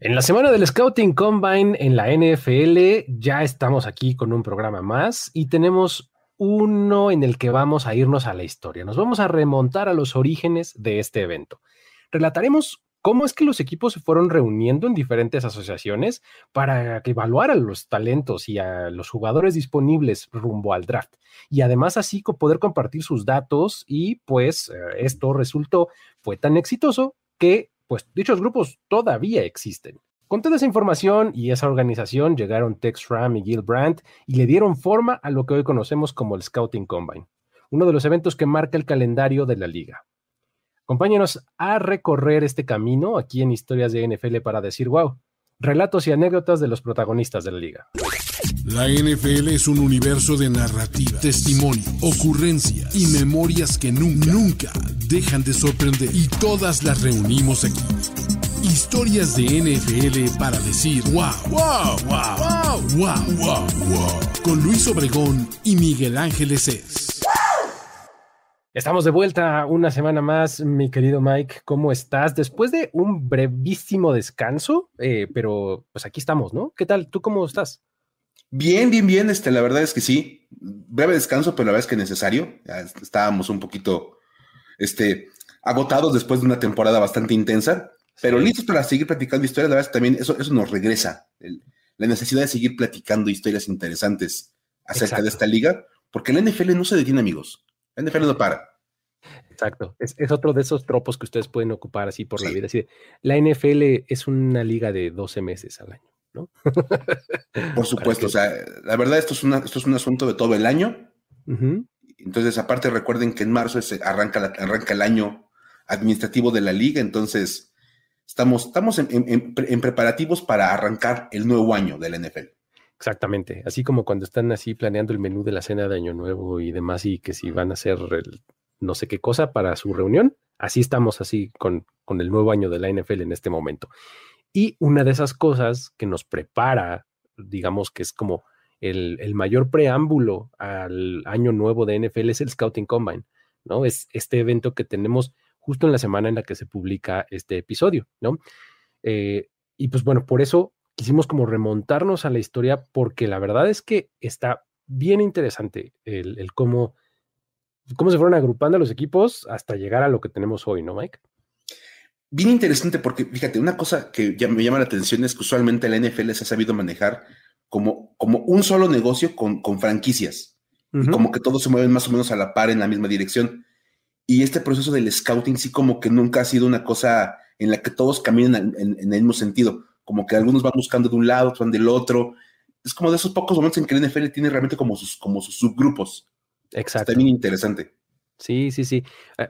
En la semana del Scouting Combine en la NFL ya estamos aquí con un programa más y tenemos uno en el que vamos a irnos a la historia. Nos vamos a remontar a los orígenes de este evento. Relataremos cómo es que los equipos se fueron reuniendo en diferentes asociaciones para evaluar a los talentos y a los jugadores disponibles rumbo al draft. Y además así poder compartir sus datos y pues eh, esto resultó, fue tan exitoso que pues dichos grupos todavía existen. Con toda esa información y esa organización llegaron Tex Ram y Gil Brandt y le dieron forma a lo que hoy conocemos como el Scouting Combine, uno de los eventos que marca el calendario de la liga. Acompáñenos a recorrer este camino aquí en Historias de NFL para decir, wow, relatos y anécdotas de los protagonistas de la liga. La NFL es un universo de narrativa, testimonio, ocurrencia y memorias que nunca, nunca dejan de sorprender. Y todas las reunimos aquí. Historias de NFL para decir wow, wow, wow, wow, wow, wow, wow. Con Luis Obregón y Miguel Ángeles es. Estamos de vuelta una semana más, mi querido Mike. ¿Cómo estás? Después de un brevísimo descanso, eh, pero pues aquí estamos, ¿no? ¿Qué tal? ¿Tú cómo estás? Bien, bien, bien. Este, la verdad es que sí. Breve descanso, pero la verdad es que necesario. estábamos un poquito este, agotados después de una temporada bastante intensa, pero listos para seguir platicando historias. La verdad es que también eso, eso nos regresa. la necesidad de seguir platicando historias interesantes acerca de esta liga, porque la NFL no se detiene, amigos. La NFL no para. Exacto. Es, otro de esos tropos que ustedes pueden ocupar así por la vida. Así la NFL es una liga de 12 meses al año. Por supuesto, o sea, la verdad esto es, esto es un asunto de todo el año. Entonces, aparte recuerden que en marzo arranca, arranca el año administrativo de la liga, entonces estamos, estamos en, preparativos para arrancar el nuevo año de la NFL. Exactamente, así como cuando están así planeando el menú de la cena de Año Nuevo y demás, y que si van a hacer no sé qué cosa para su reunión, así estamos así con, con el nuevo año de la NFL en este momento. Y una de esas cosas que nos prepara, digamos que es como el, mayor preámbulo al año nuevo de NFL es el Scouting Combine, ¿no? Es este evento que tenemos justo en la semana en la que se publica este episodio, ¿no? Eh, y pues bueno, por eso quisimos como remontarnos a la historia porque la verdad es que está bien interesante el, el cómo, cómo se fueron agrupando los equipos hasta llegar a lo que tenemos hoy, ¿no, Mike? Bien interesante porque, fíjate, una cosa que ya me llama la atención es que usualmente la NFL se ha sabido manejar como, como un solo negocio con, con franquicias. como que todos se mueven más o menos a la par en la misma dirección. Y este proceso del scouting sí como que nunca ha sido una cosa en la que todos caminan en, el mismo sentido. Como que algunos van buscando de un lado, otros van del otro. Es como de esos pocos momentos en que la NFL tiene realmente como sus, como sus subgrupos. Exacto. Está bien interesante. Sí, sí, sí. Eh,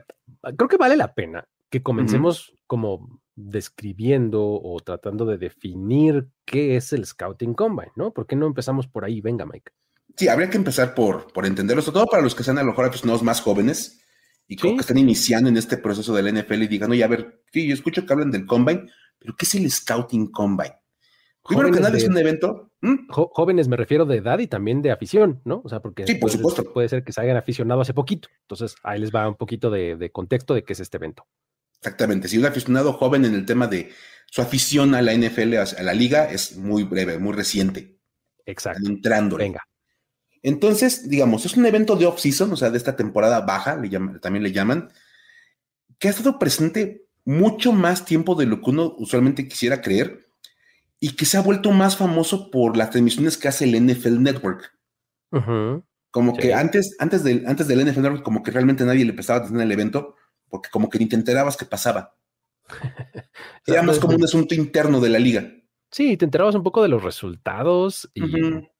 creo que vale la pena que comencemos como describiendo o tratando de definir qué es el Scouting Combine, ¿no? ¿Por qué no empezamos por ahí? Venga, Mike. Sí, habría que empezar por, por entenderlo, sobre todo para los que sean a lo mejor aficionados más jóvenes y que están iniciando en este proceso del NFL y digan, oye, a ver, sí, yo escucho que hablan del Combine, pero ¿qué es el Scouting Combine? Primero que nada es un evento. Jóvenes me refiero de edad y también de afición, ¿no? O sea, porque sí, por supuesto. puede ser que se hayan aficionado hace poquito. Entonces, ahí les va un poquito de contexto de qué es este evento. Exactamente. Si un aficionado joven en el tema de su afición a la NFL, a la liga, es muy breve, muy reciente. Exacto. entrando. Venga. Entonces, digamos, es un evento de off-season, o sea, de esta temporada baja, también le llaman, que ha estado presente mucho más tiempo de lo que uno usualmente quisiera creer y que se ha vuelto más famoso por las transmisiones que hace el NFL Network. Como que antes, antes, del, antes del NFL Network, como que realmente nadie le prestaba atención al evento porque como que ni te enterabas qué pasaba. Era más como un asunto interno de la liga. Sí, te enterabas un poco de los resultados y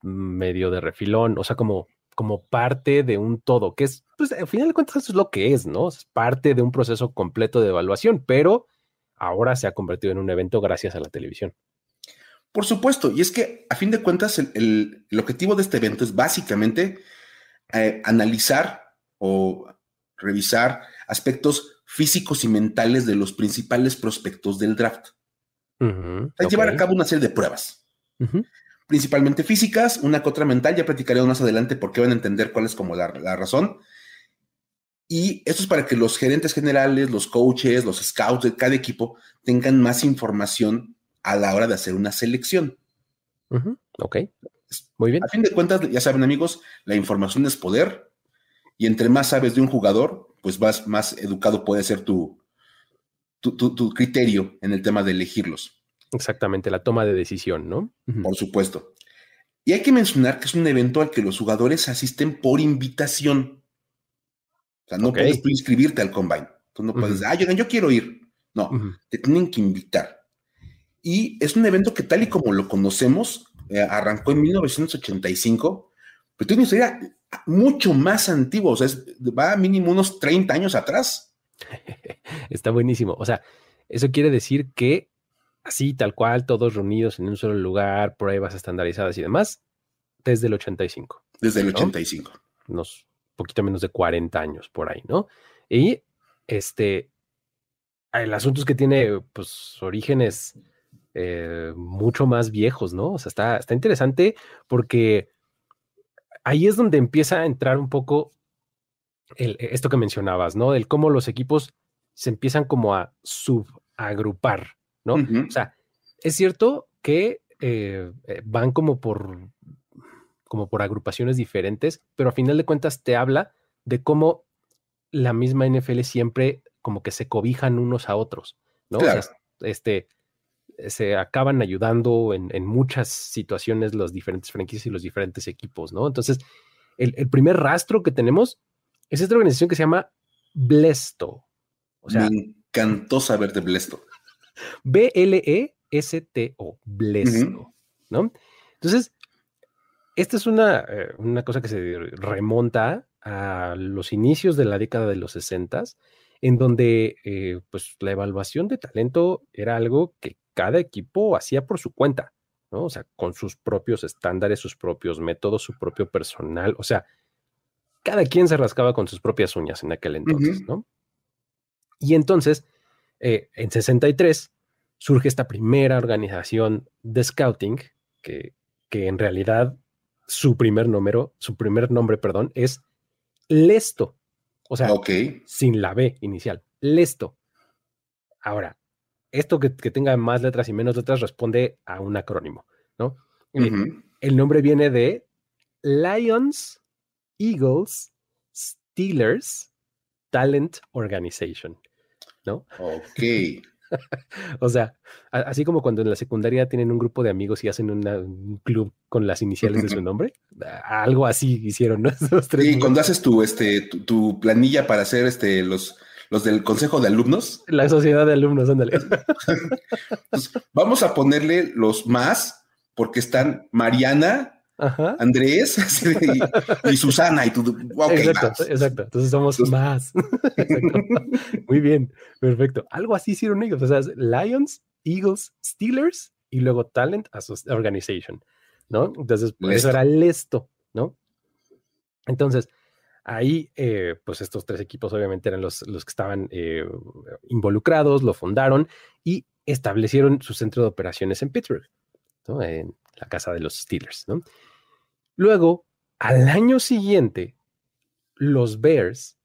medio de refilón, o sea, como, como parte de un todo, que es, pues al final de cuentas eso es lo que es, ¿no? Es parte de un proceso completo de evaluación, pero ahora se ha convertido en un evento gracias a la televisión. Por supuesto, y es que a fin de cuentas el, objetivo de este evento es básicamente eh, analizar o revisar aspectos físicos y mentales de los principales prospectos del draft. Llevar a cabo una serie de pruebas, principalmente físicas, una que otra mental, ya platicaremos más adelante porque van a entender cuál es como la, razón. Y esto es para que los gerentes generales, los coaches, los scouts de cada equipo tengan más información a la hora de hacer una selección. Ok, muy bien. A fin de cuentas, ya saben amigos, la información es poder y entre más sabes de un jugador, pues más, más educado puede ser tu, tu, criterio en el tema de elegirlos. Exactamente, la toma de decisión, ¿no? Por supuesto. Y hay que mencionar que es un evento al que los jugadores asisten por invitación. O sea, no puedes tú inscribirte al combine. Tú no puedes, ah, yo, yo quiero ir. No, te tienen que invitar. Y es un evento que tal y como lo conocemos, eh, arrancó en 1985, pero tiene una historia mucho más antigua, o sea, va a mínimo unos 30 años atrás. Está buenísimo. O sea, eso quiere decir que así, tal cual, todos reunidos en un solo lugar, pruebas estandarizadas y demás, desde el 85. Desde el 85. Unos poquito menos de 40 años por ahí, ¿no? Y este, el asunto es que tiene, pues, orígenes eh, mucho más viejos, ¿no? O sea, está, está interesante porque ahí es donde empieza a entrar un poco esto que mencionabas, ¿no? El cómo los equipos se empiezan como a subagrupar, ¿no? O sea, es cierto que eh, eh, van como por, como por agrupaciones diferentes, pero a final de cuentas te habla de cómo la misma NFL siempre como que se cobijan unos a otros, ¿no? O sea, este, se acaban ayudando en, muchas situaciones los diferentes franquicias y los diferentes equipos, ¿no? Entonces, el, primer rastro que tenemos es esta organización que se llama Blesto. O sea, Me encantó saber de Blesto. B-L-E-S-T-O, Blesto, ¿no? Entonces, esta es una, eh, una, cosa que se remonta a los inicios de la década de los 60 en donde eh, pues la evaluación de talento era algo que cada equipo hacía por su cuenta, ¿no? O sea, con sus propios estándares, sus propios métodos, su propio personal, o sea, cada quien se rascaba con sus propias uñas en aquel entonces, ¿no? Y entonces, eh, en 63, surge esta primera organización de scouting, que, que en realidad su primer número, su primer nombre, perdón, es Lesto. O sea, sin la B inicial. Lesto. Ahora, esto que, tenga más letras y menos letras responde a un acrónimo, ¿no? Eh, el nombre viene de Lions, Eagles, Steelers, Talent Organization, ¿no? Ok. o sea, así como cuando en la secundaria tienen un grupo de amigos y hacen un club con las iniciales de su nombre, algo así hicieron, ¿no? sí, cuando haces tu, este, tu, planilla para hacer este, los, los del consejo de alumnos. La sociedad de alumnos, ándale. Vamos a ponerle los más, porque están Mariana, Andrés y, Susana y tú. exacto, exacto. Entonces somos más. Muy bien, perfecto. Algo así hicieron ellos. O sea, Lions, Eagles, Steelers y luego Talent Organization, ¿no? Entonces, eso era esto, ¿no? Entonces, Ahí, eh, pues estos tres equipos obviamente eran los, los que estaban eh, involucrados, lo fundaron y establecieron su centro de operaciones en Pittsburgh, en la casa de los Steelers. Luego, al año siguiente, los Bears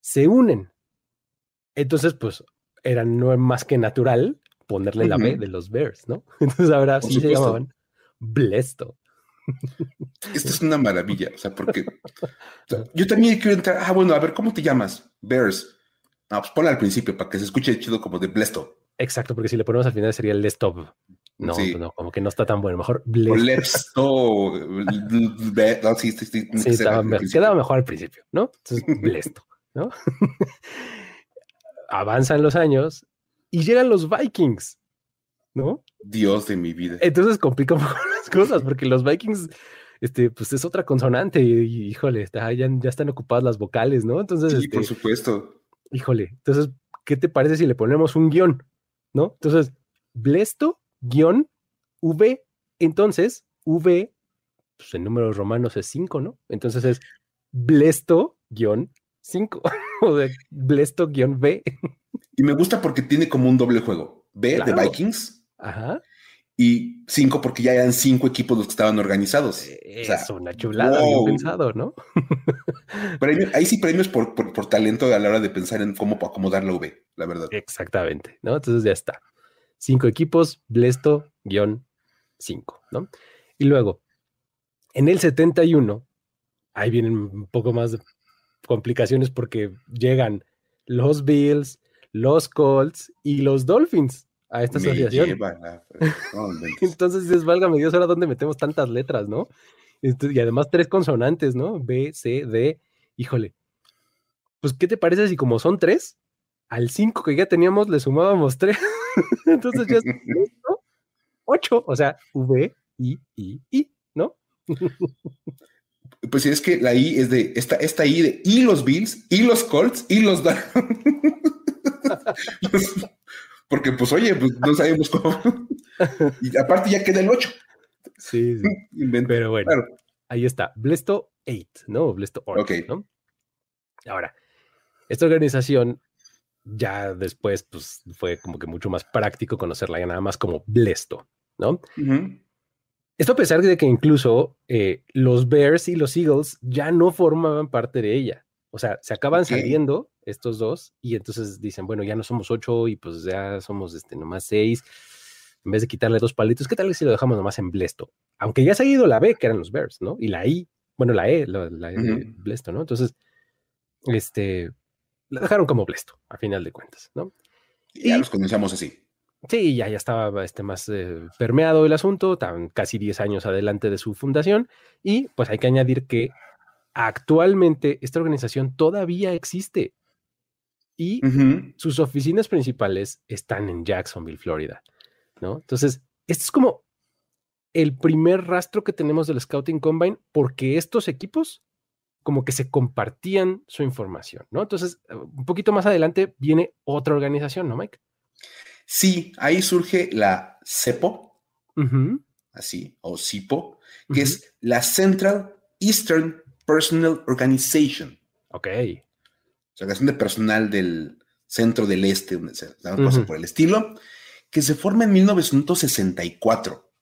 se unen. Entonces, pues era no más que natural ponerle la B de los Bears, ¿no? Entonces ahora sí se llamaban Blesto. Esto es una maravilla, o sea, porque yo también quiero entrar. Ah, bueno, a ver, ¿cómo te llamas? Bears. Ah, pues ponle al principio para que se escuche chido como de Blesto. Exacto, porque si le ponemos al final sería el Lestop. No, no, como que no está tan bueno. Mejor Blesto. sí, sí, sí, quedaba mejor al principio, ¿no? Entonces, Blesto, ¿no? Avanzan los años y llegan los Vikings. ¿no? Dios de mi vida. Entonces complica un poco las cosas, porque los Vikings, este, pues es otra consonante, y, híjole, está, ya, están ocupadas las vocales, ¿no? Entonces, sí, por este, supuesto. Híjole, entonces, ¿qué te parece si le ponemos un guion? ¿No? Entonces, Blesto, guion, V, entonces, V, pues en números romanos es 5, ¿no? Entonces es Blesto, guion, 5, o de Blesto, guion, V. Y me gusta porque tiene como un doble juego. B de Vikings Ajá. Y cinco, porque ya eran cinco equipos los que estaban organizados. Es una chulada, bien pensado, ¿no? ahí sí premios por, por, talento a la hora de pensar en cómo acomodar la V, la verdad. Exactamente, ¿no? Entonces ya está. Cinco equipos, Blesto, guion 5, ¿no? Y luego, en el 71, ahí vienen un poco más de complicaciones porque llegan los Bills, los Colts y los Dolphins a esta asociación. Entonces dices, válgame Dios, ahora dónde metemos tantas letras, ¿no? Y además tres consonantes, ¿no? B, C, D. Híjole. Pues, ¿qué te parece si como son tres, al cinco que ya teníamos le sumábamos tres? Entonces ya es ocho, o sea, V, I, I, I, ¿no? Pues es que la I es de esta, esta I de y los Bills, y los Colts, y los Porque, pues, oye, pues no sabemos cómo. y aparte ya queda el 8. Sí, sí. Pero bueno, ahí está. Blesto 8, ¿no? Blesto 8, ¿no? Ahora, esta organización ya después, pues, fue como que mucho más práctico conocerla ya nada más como Blesto, ¿no? Esto a pesar de que incluso eh, los Bears y los Eagles ya no formaban parte de ella. O sea, se acaban saliendo estos dos y entonces dicen, bueno, ya no somos ocho y pues ya somos este, nomás seis. En vez de quitarle dos palitos, ¿qué tal si lo dejamos nomás en Blesto? Aunque ya se ha ido la B, que eran los Bears, ¿no? Y la I, bueno, la E, la, E de Blesto, ¿no? Entonces, este, la dejaron como Blesto, a final de cuentas, ¿no? Y ya los comenzamos así. Sí, ya, ya estaba este, más eh, permeado el asunto, tan casi 10 años adelante de su fundación, y pues hay que añadir que actualmente esta organización todavía existe y sus oficinas principales están en Jacksonville, Florida, ¿no? Entonces, este es como el primer rastro que tenemos del Scouting Combine porque estos equipos como que se compartían su información, ¿no? Entonces, un poquito más adelante viene otra organización, ¿no, Mike? Sí, ahí surge la CEPO, así, o CIPO, que es la Central Eastern Personal Organization. Ok. Organización de personal del centro del este, donde se uh por el estilo, que se forma en 1964.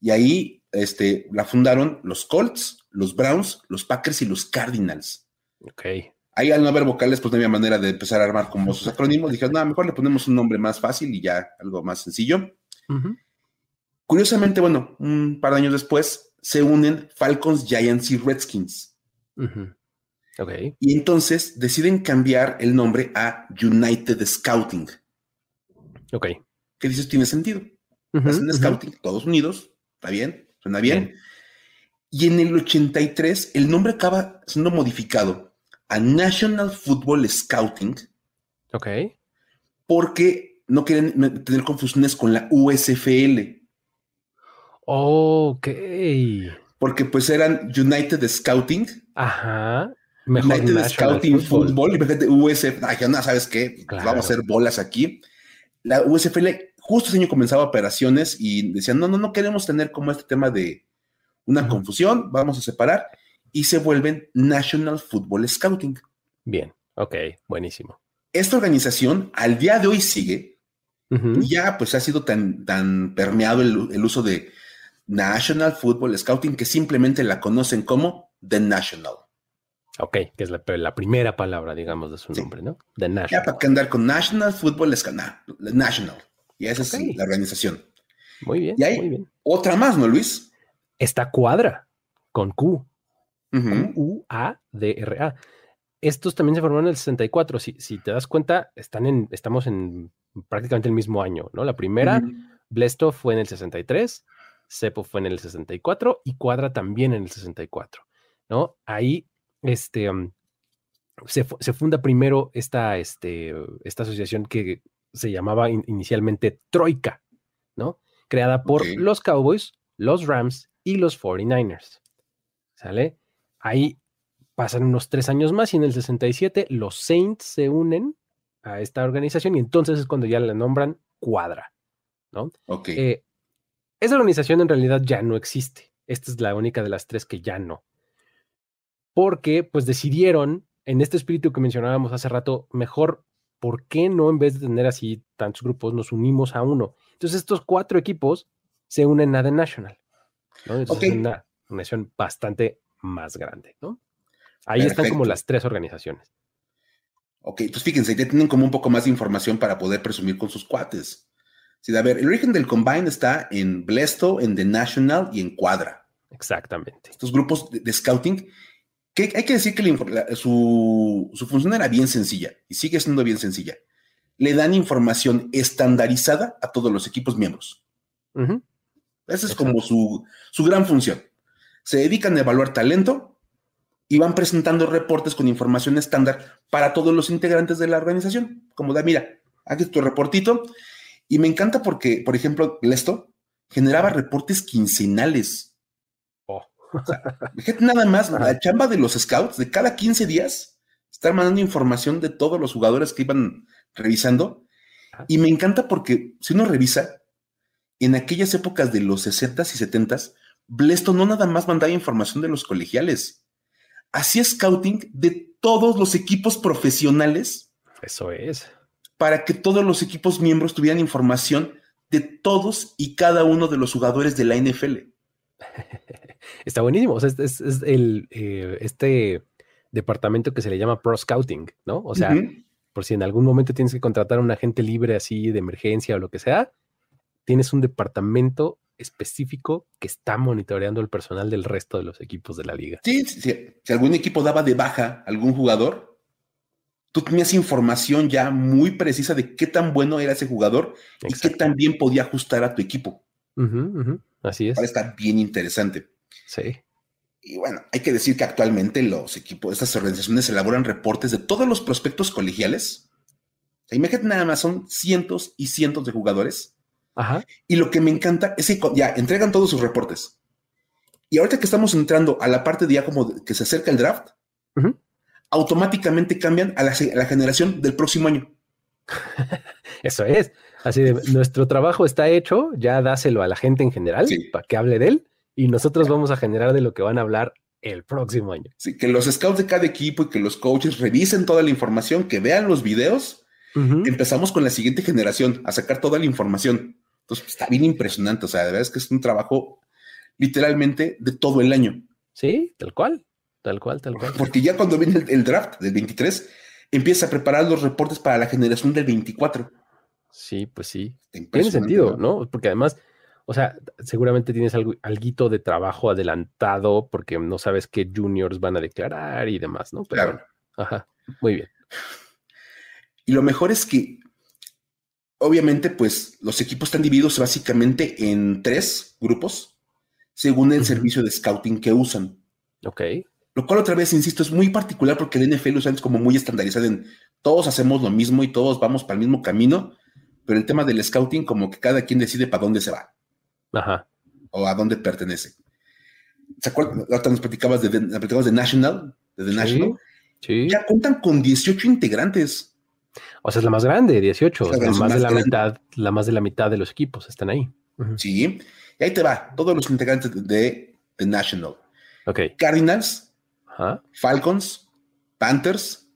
Y ahí este, la fundaron los Colts, los Browns, los Packers y los Cardinals. Ok. Ahí al no haber vocales, pues no había manera de empezar a armar como sus acrónimos. Dijeron, no, mejor le ponemos un nombre más fácil y ya algo más sencillo. Curiosamente, bueno, un par de años después se unen Falcons, Giants y Redskins. Y entonces deciden cambiar el nombre a United Scouting. Ok. ¿Qué dices? Tiene sentido. Hacen Scouting, todos unidos, está bien, suena bien. Y en el 83 el nombre acaba siendo modificado a National Football Scouting. Ok. Porque no quieren tener confusiones con la USFL. Ok porque pues eran United Scouting. Ajá. United Scouting Football. Y fíjate, USF, no, ¿sabes qué? Vamos a hacer bolas aquí. La USFL justo ese año comenzaba operaciones y decían, no, no, no queremos tener como este tema de una confusión, vamos a separar y se vuelven National Football Scouting. Bien, ok, buenísimo. Esta organización al día de hoy sigue, y ya pues ha sido tan, tan permeado el uso de National Football Scouting, que simplemente la conocen como The National. Ok, que es la, primera palabra, digamos, de su nombre, ¿no? The National. Ya para que andar con National Football Scouting, National. Y esa es la organización. Muy bien. Y hay otra más, ¿no, Luis? Esta cuadra con Q. U-A-D-R-A. Estos también se formaron en el 64. Si, si te das cuenta, están en, estamos en prácticamente el mismo año, ¿no? La primera, Blesto fue en el 63, Cepo fue en el 64 y Cuadra también en el 64, ¿no? Ahí, este, se, funda primero esta, este, esta asociación que se llamaba inicialmente Troika, ¿no? Creada por los Cowboys, los Rams y los 49ers, ¿sale? Ahí pasan unos tres años más y en el 67 los Saints se unen a esta organización y entonces es cuando ya la nombran Cuadra, ¿no? Ok. Eh, esa organización en realidad ya no existe. Esta es la única de las tres que ya no. Porque pues decidieron, en este espíritu que mencionábamos hace rato, mejor, ¿por qué no en vez de tener así tantos grupos, nos unimos a uno? Entonces estos cuatro equipos se unen a The National. ¿no? es una organización bastante más grande, ¿no? Ahí están como las tres organizaciones. Ok, pues fíjense, ya tienen como un poco más de información para poder presumir con sus cuates. Sí, a ver, el origen del Combine está en Blesto, en The National y en Cuadra. Exactamente. Estos grupos de, scouting, que hay que decir que su, función era bien sencilla y sigue siendo bien sencilla. Le dan información estandarizada a todos los equipos miembros. Esa es como su, su gran función. Se dedican a evaluar talento y van presentando reportes con información estándar para todos los integrantes de la organización. Como da, mira, aquí tu reportito y me encanta porque, por ejemplo, esto generaba reportes quincenales. Oh. nada más, la chamba de los scouts de cada 15 días, estar mandando información de todos los jugadores que iban revisando. Y me encanta porque si uno revisa, en aquellas épocas de los 60s y 70s, Blesto no nada más mandaba información de los colegiales, hacía scouting de todos los equipos profesionales. Eso es para que todos los equipos miembros tuvieran información de todos y cada uno de los jugadores de la NFL. Está buenísimo. O sea, es, el, eh, este departamento que se le llama Pro Scouting, ¿no? O sea, por si en algún momento tienes que contratar a un agente libre así de emergencia o lo que sea, tienes un departamento específico que está monitoreando el personal del resto de los equipos de la liga. Sí, sí, si algún equipo daba de baja a algún jugador, tú tenías información ya muy precisa de qué tan bueno era ese jugador y qué tan bien podía ajustar a tu equipo. Así es. Está bien interesante. Sí. Y bueno, hay que decir que actualmente los equipos, estas organizaciones elaboran reportes de todos los prospectos colegiales. O imagínate nada más, son cientos y cientos de jugadores. Ajá. Y lo que me encanta es que ya entregan todos sus reportes. Y ahorita que estamos entrando a la parte de ya como que se acerca el draft, automáticamente cambian a la, generación del próximo año. Eso es. Así de nuestro trabajo está hecho, ya dáselo a la gente en general para que hable de él y nosotros vamos a generar de lo que van a hablar el próximo año. Sí, que los scouts de cada equipo y que los coaches revisen toda la información, que vean los videos. Empezamos con la siguiente generación a sacar toda la información. Entonces está bien impresionante. O sea, de verdad es que es un trabajo literalmente de todo el año. Sí, tal cual. Tal cual, tal cual. Porque ya cuando viene el, draft del 23, empieza a preparar los reportes para la generación del 24. Sí, pues sí. Tiene sentido, ¿no? Porque además, o sea, seguramente tienes algo, alguito de trabajo adelantado porque no sabes qué juniors van a declarar y demás, ¿no? claro. ajá, muy bien. Y lo mejor es que, obviamente, pues los equipos están divididos básicamente en tres grupos, según el servicio de scouting que usan. Ok. Lo cual otra vez, insisto, es muy particular porque el NFL es como muy estandarizado en todos hacemos lo mismo y todos vamos para el mismo camino, pero el tema del scouting como que cada quien decide para dónde se va. Ajá. O a dónde pertenece. ¿Se acuerdan? Ahorita nos platicabas de, de National, de The National. Sí. Ya cuentan con 18 integrantes. O sea, es la más grande, 18. la, más, de la mitad, la más de la mitad de los equipos están ahí. Sí. Y ahí te va, todos los integrantes de The National. Ok. Cardinals, Falcons, Panthers,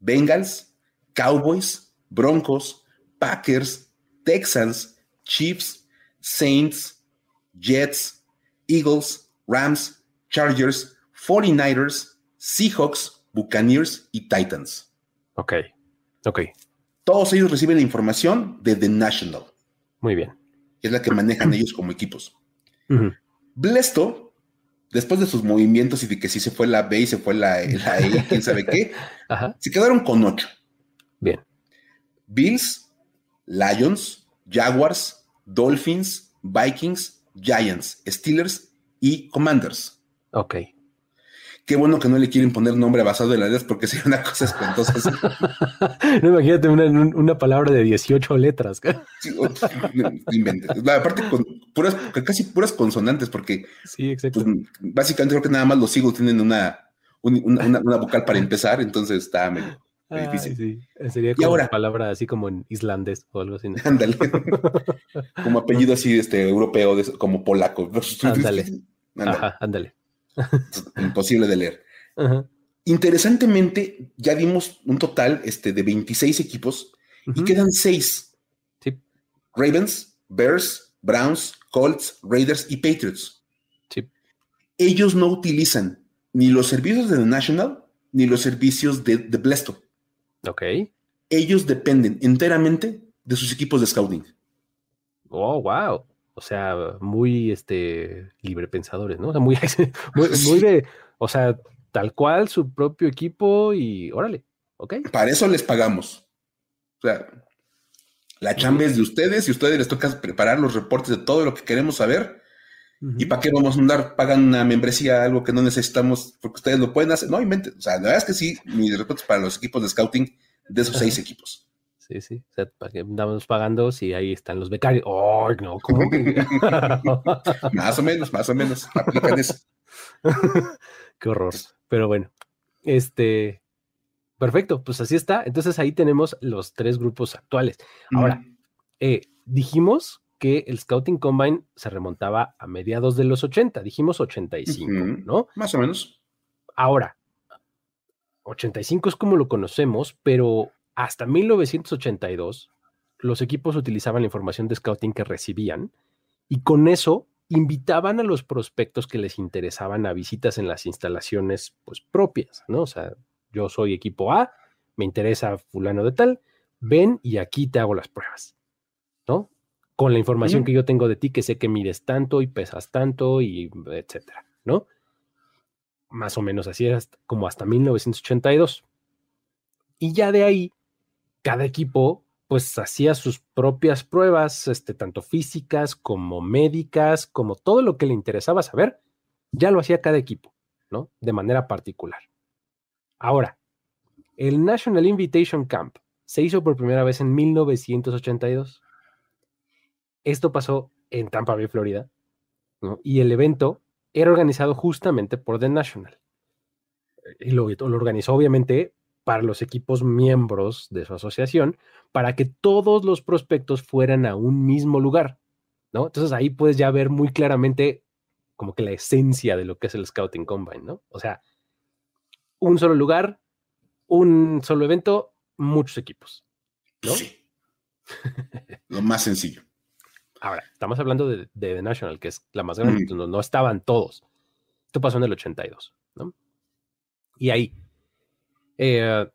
Bengals, Cowboys, Broncos, Packers, Texans, Chiefs, Saints, Jets, Eagles, Rams, Chargers, 49ers, Seahawks, Buccaneers y Titans. Ok, ok. Todos ellos reciben la información de The National. Muy bien. es la que manejan ellos como equipos. Blesto después de sus movimientos y de que sí se fue la B y se fue la, la E, quién sabe qué, se quedaron con ocho. Bien. Bills, Lions, Jaguars, Dolphins, Vikings, Giants, Steelers y Commanders. Ok. Qué bueno que no le quieren poner nombre basado en las letras porque sería una cosa espantosa. no, imagínate una, palabra de 18 letras. sí, Aparte con puras, casi puras consonantes porque sí, exacto. Pues, básicamente creo que nada más los Eagles tienen una, una, vocal para empezar, entonces está medio, difícil. Sí. Sería como una palabra así como en islandés o algo así. Ándale. como apellido así este europeo, como polaco. Ándale. Ajá, ándale. Imposible de leer. Interesantemente, ya dimos un total este, de 26 equipos y quedan 6. Ravens, Bears, Browns, Colts, Raiders y Patriots. Ellos no utilizan ni los servicios de The National ni los servicios de, de Blesto. Ok. Ellos dependen enteramente de sus equipos de scouting. Oh, wow. O sea, muy este libre pensadores, ¿no? O sea, muy, muy, muy de, o sea, tal cual su propio equipo y órale, ¿ok? Para eso les pagamos. O sea, la chamba es de ustedes y a ustedes les toca preparar los reportes de todo lo que queremos saber. ¿Y para qué vamos a andar pagando una membresía, algo que no necesitamos, porque ustedes lo pueden hacer? No inventen. O sea, la verdad es que sí, mis reportes para los equipos de scouting de esos seis equipos. Sí, sí. O sea, ¿para qué andamos pagando si ahí están los becarios? ¡Oh, no! ¿Cómo más o menos, más o menos. Aplican eso. Qué horror. Pero bueno, este, perfecto, pues así está. Entonces ahí tenemos los tres grupos actuales. Ahora, eh, dijimos que el Scouting Combine se remontaba a mediados de los 80, dijimos 85, ¿no? Más o menos. Ahora, 85 es como lo conocemos, pero hasta 1982 los equipos utilizaban la información de scouting que recibían y con eso invitaban a los prospectos que les interesaban a visitas en las instalaciones pues propias, ¿no? O sea, yo soy equipo A, me interesa fulano de tal, ven y aquí te hago las pruebas. Con la información que yo tengo de ti, que sé que mides tanto y pesas tanto y etcétera, ¿no? Más o menos así era como hasta 1982. Y ya de ahí, cada equipo pues hacía sus propias pruebas, este, tanto físicas como médicas, como todo lo que le interesaba saber, ya lo hacía cada equipo, ¿no? De manera particular. Ahora, el National Invitation Camp se hizo por primera vez en 1982. Esto pasó en Tampa Bay, Florida, ¿no? y el evento era organizado justamente por The National. Y lo, organizó obviamente para los equipos miembros de su asociación, para que todos los prospectos fueran a un mismo lugar, ¿no? Entonces ahí puedes ya ver muy claramente como que la esencia de lo que es el Scouting Combine, ¿no? O sea, un solo lugar, un solo evento, muchos equipos. Sí. lo más sencillo. Ahora, estamos hablando de, The National, que es la más grande, no, no estaban todos. Esto pasó en el 82, ¿no? Y ahí, eh,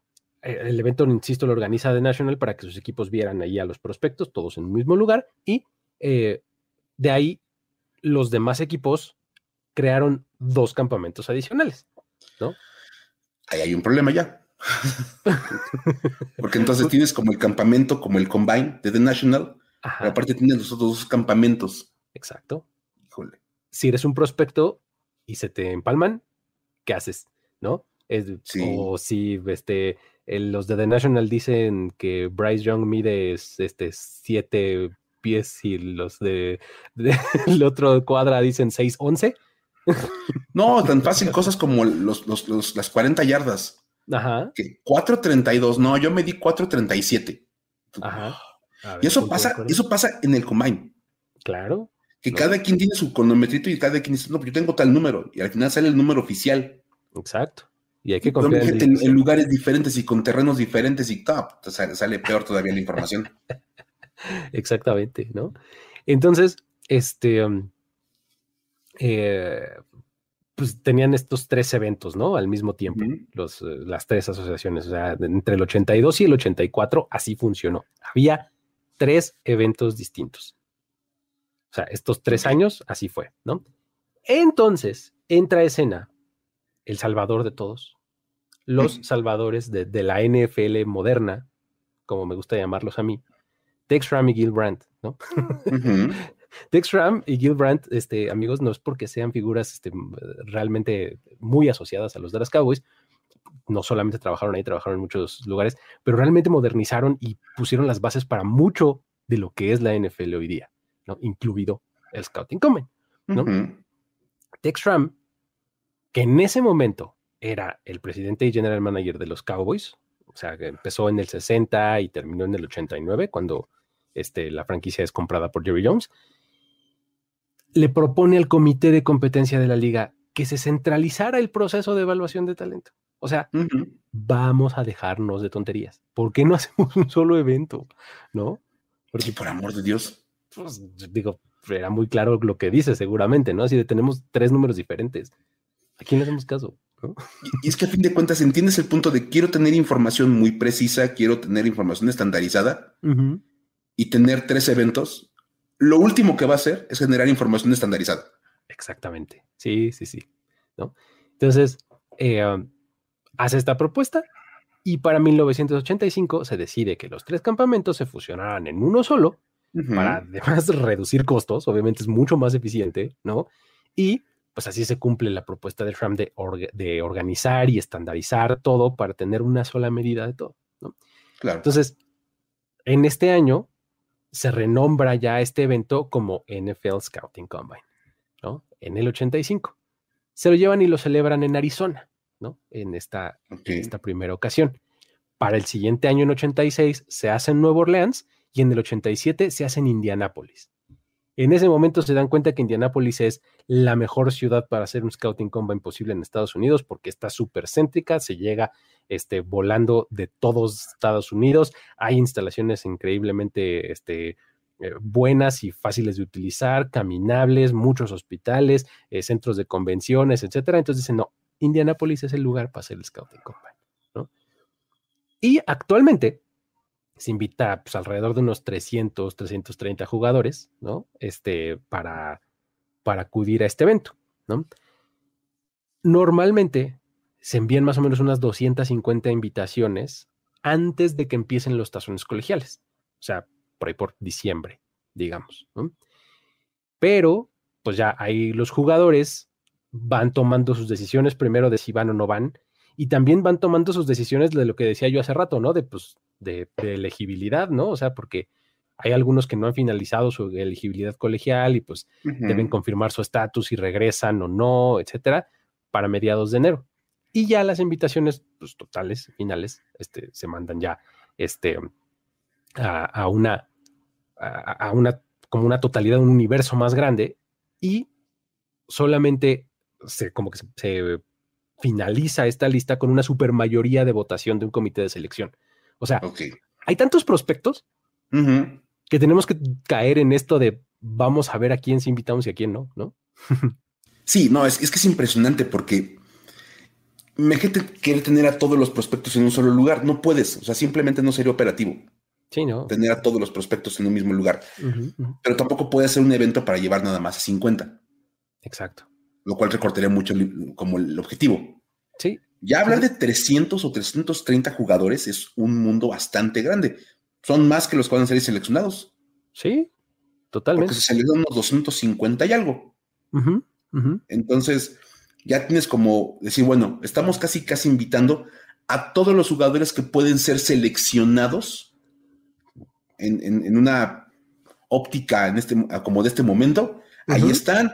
el evento, insisto, lo organiza The National para que sus equipos vieran ahí a los prospectos, todos en el mismo lugar, y eh, de ahí los demás equipos crearon dos campamentos adicionales, ¿no? Ahí hay un problema ya. Porque entonces tienes como el campamento, como el combine de The National, pero aparte tienes los otros dos campamentos. Exacto. Híjole. Si eres un prospecto y se te empalman, ¿qué haces? ¿No? O si este, los de The National dicen que Bryce Young mide este, siete pies y los de, el otro cuadra dicen 6'11. No, tan fácil cosas como los, las 40 yardas. Ajá. Que 4.32, no, yo me di 4.37. Ajá. Y eso pasa, eso pasa en el combine. Claro. Que cada quien tiene su cronometrito y cada quien dice, no, pues yo tengo tal número. Y al final sale el número oficial. Exacto. Y hay que confiar en, lugares diferentes y con terrenos diferentes y top, sale, peor todavía la información. Exactamente, ¿no? Entonces, este, um, eh, pues tenían estos tres eventos, ¿no? Al mismo tiempo, los, eh, las tres asociaciones, o sea, entre el 82 y el 84, así funcionó. Había tres eventos distintos. O sea, estos tres años, así fue, ¿no? Entonces, entra a escena el salvador de todos, los salvadores de, la NFL moderna, como me gusta llamarlos a mí, Tex Ram y Gil Brandt, ¿no? Tex Ram y Gil Brandt, este, amigos, no es porque sean figuras este, realmente muy asociadas a los Dallas Cowboys, no solamente trabajaron ahí, trabajaron en muchos lugares, pero realmente modernizaron y pusieron las bases para mucho de lo que es la NFL hoy día, ¿no? Incluido el Scouting Common, ¿no? Tex Ram que en ese momento era el presidente y general manager de los Cowboys, o sea, que empezó en el 60 y terminó en el 89, cuando este, la franquicia es comprada por Jerry Jones, le propone al comité de competencia de la liga que se centralizara el proceso de evaluación de talento. O sea, vamos a dejarnos de tonterías. ¿Por qué no hacemos un solo evento? ¿No? Porque, por amor de Dios. Pues, digo, era muy claro lo que dice, seguramente, ¿no? Así de tenemos tres números diferentes. ¿A quién le hacemos caso? Y, es que a fin de cuentas entiendes el punto de quiero tener información muy precisa, quiero tener información estandarizada y tener tres eventos. lo último que va a hacer es generar información estandarizada. Exactamente. Sí, sí, sí. ¿no? Entonces, eh, um, hace esta propuesta y para 1985 se decide que los tres campamentos se fusionaran en uno solo para además reducir costos, obviamente es mucho más eficiente, ¿no? Y pues así se cumple la propuesta de Trump de, de organizar y estandarizar todo para tener una sola medida de todo, ¿no? Claro. Entonces, en este año se renombra ya este evento como NFL Scouting Combine, ¿no? En el 85. Se lo llevan y lo celebran en Arizona, ¿no? En esta, esta primera ocasión. Para el siguiente año, en 86, se hace en Nueva Orleans y en el 87 se hace en Indianápolis. En ese momento se dan cuenta que Indianápolis es la mejor ciudad para hacer un scouting combine posible en Estados Unidos porque está súper céntrica, se llega este, volando de todos Estados Unidos, hay instalaciones increíblemente este, eh, buenas y fáciles de utilizar, caminables, muchos hospitales, eh, centros de convenciones, etcétera. Entonces dicen, no, Indianápolis es el lugar para hacer el scouting combine. ¿no? Y actualmente se invita pues, alrededor de unos 300, 330 jugadores, ¿no? Este, para, para acudir a este evento, ¿no? Normalmente se envían más o menos unas 250 invitaciones antes de que empiecen los tazones colegiales, o sea, por ahí por diciembre, digamos. Pero, pues ya ahí los jugadores van tomando sus decisiones primero de si van o no van, y también van tomando sus decisiones de lo que decía yo hace rato, ¿no? De pues de, elegibilidad, ¿no? O sea, porque hay algunos que no han finalizado su elegibilidad colegial y pues deben confirmar su estatus y regresan o no, etcétera, para mediados de enero. Y ya las invitaciones, pues totales, finales, este, se mandan ya este, a, una, a, una, como una totalidad, un universo más grande y solamente se, como que se, finaliza esta lista con una supermayoría de votación de un comité de selección. O sea, hay tantos prospectos que tenemos que caer en esto de vamos a ver a quién sí invitamos y a quién no, ¿no? sí, no, es, que es impresionante porque me gente quiere tener a todos los prospectos en un solo lugar. No puedes, o sea, simplemente no sería operativo. Sí, ¿no? Tener a todos los prospectos en un mismo lugar. Pero tampoco puede ser un evento para llevar nada más a 50. Exacto. Lo cual recortaría mucho como el objetivo. Sí. Ya hablar de 300 o 330 jugadores es un mundo bastante grande. Son más que los que van a ser seleccionados. Sí, totalmente. Porque se salieron unos 250 y algo. Entonces, ya tienes como decir, bueno, estamos casi, casi invitando a todos los jugadores que pueden ser seleccionados en, una óptica en este, como de este momento. Ahí están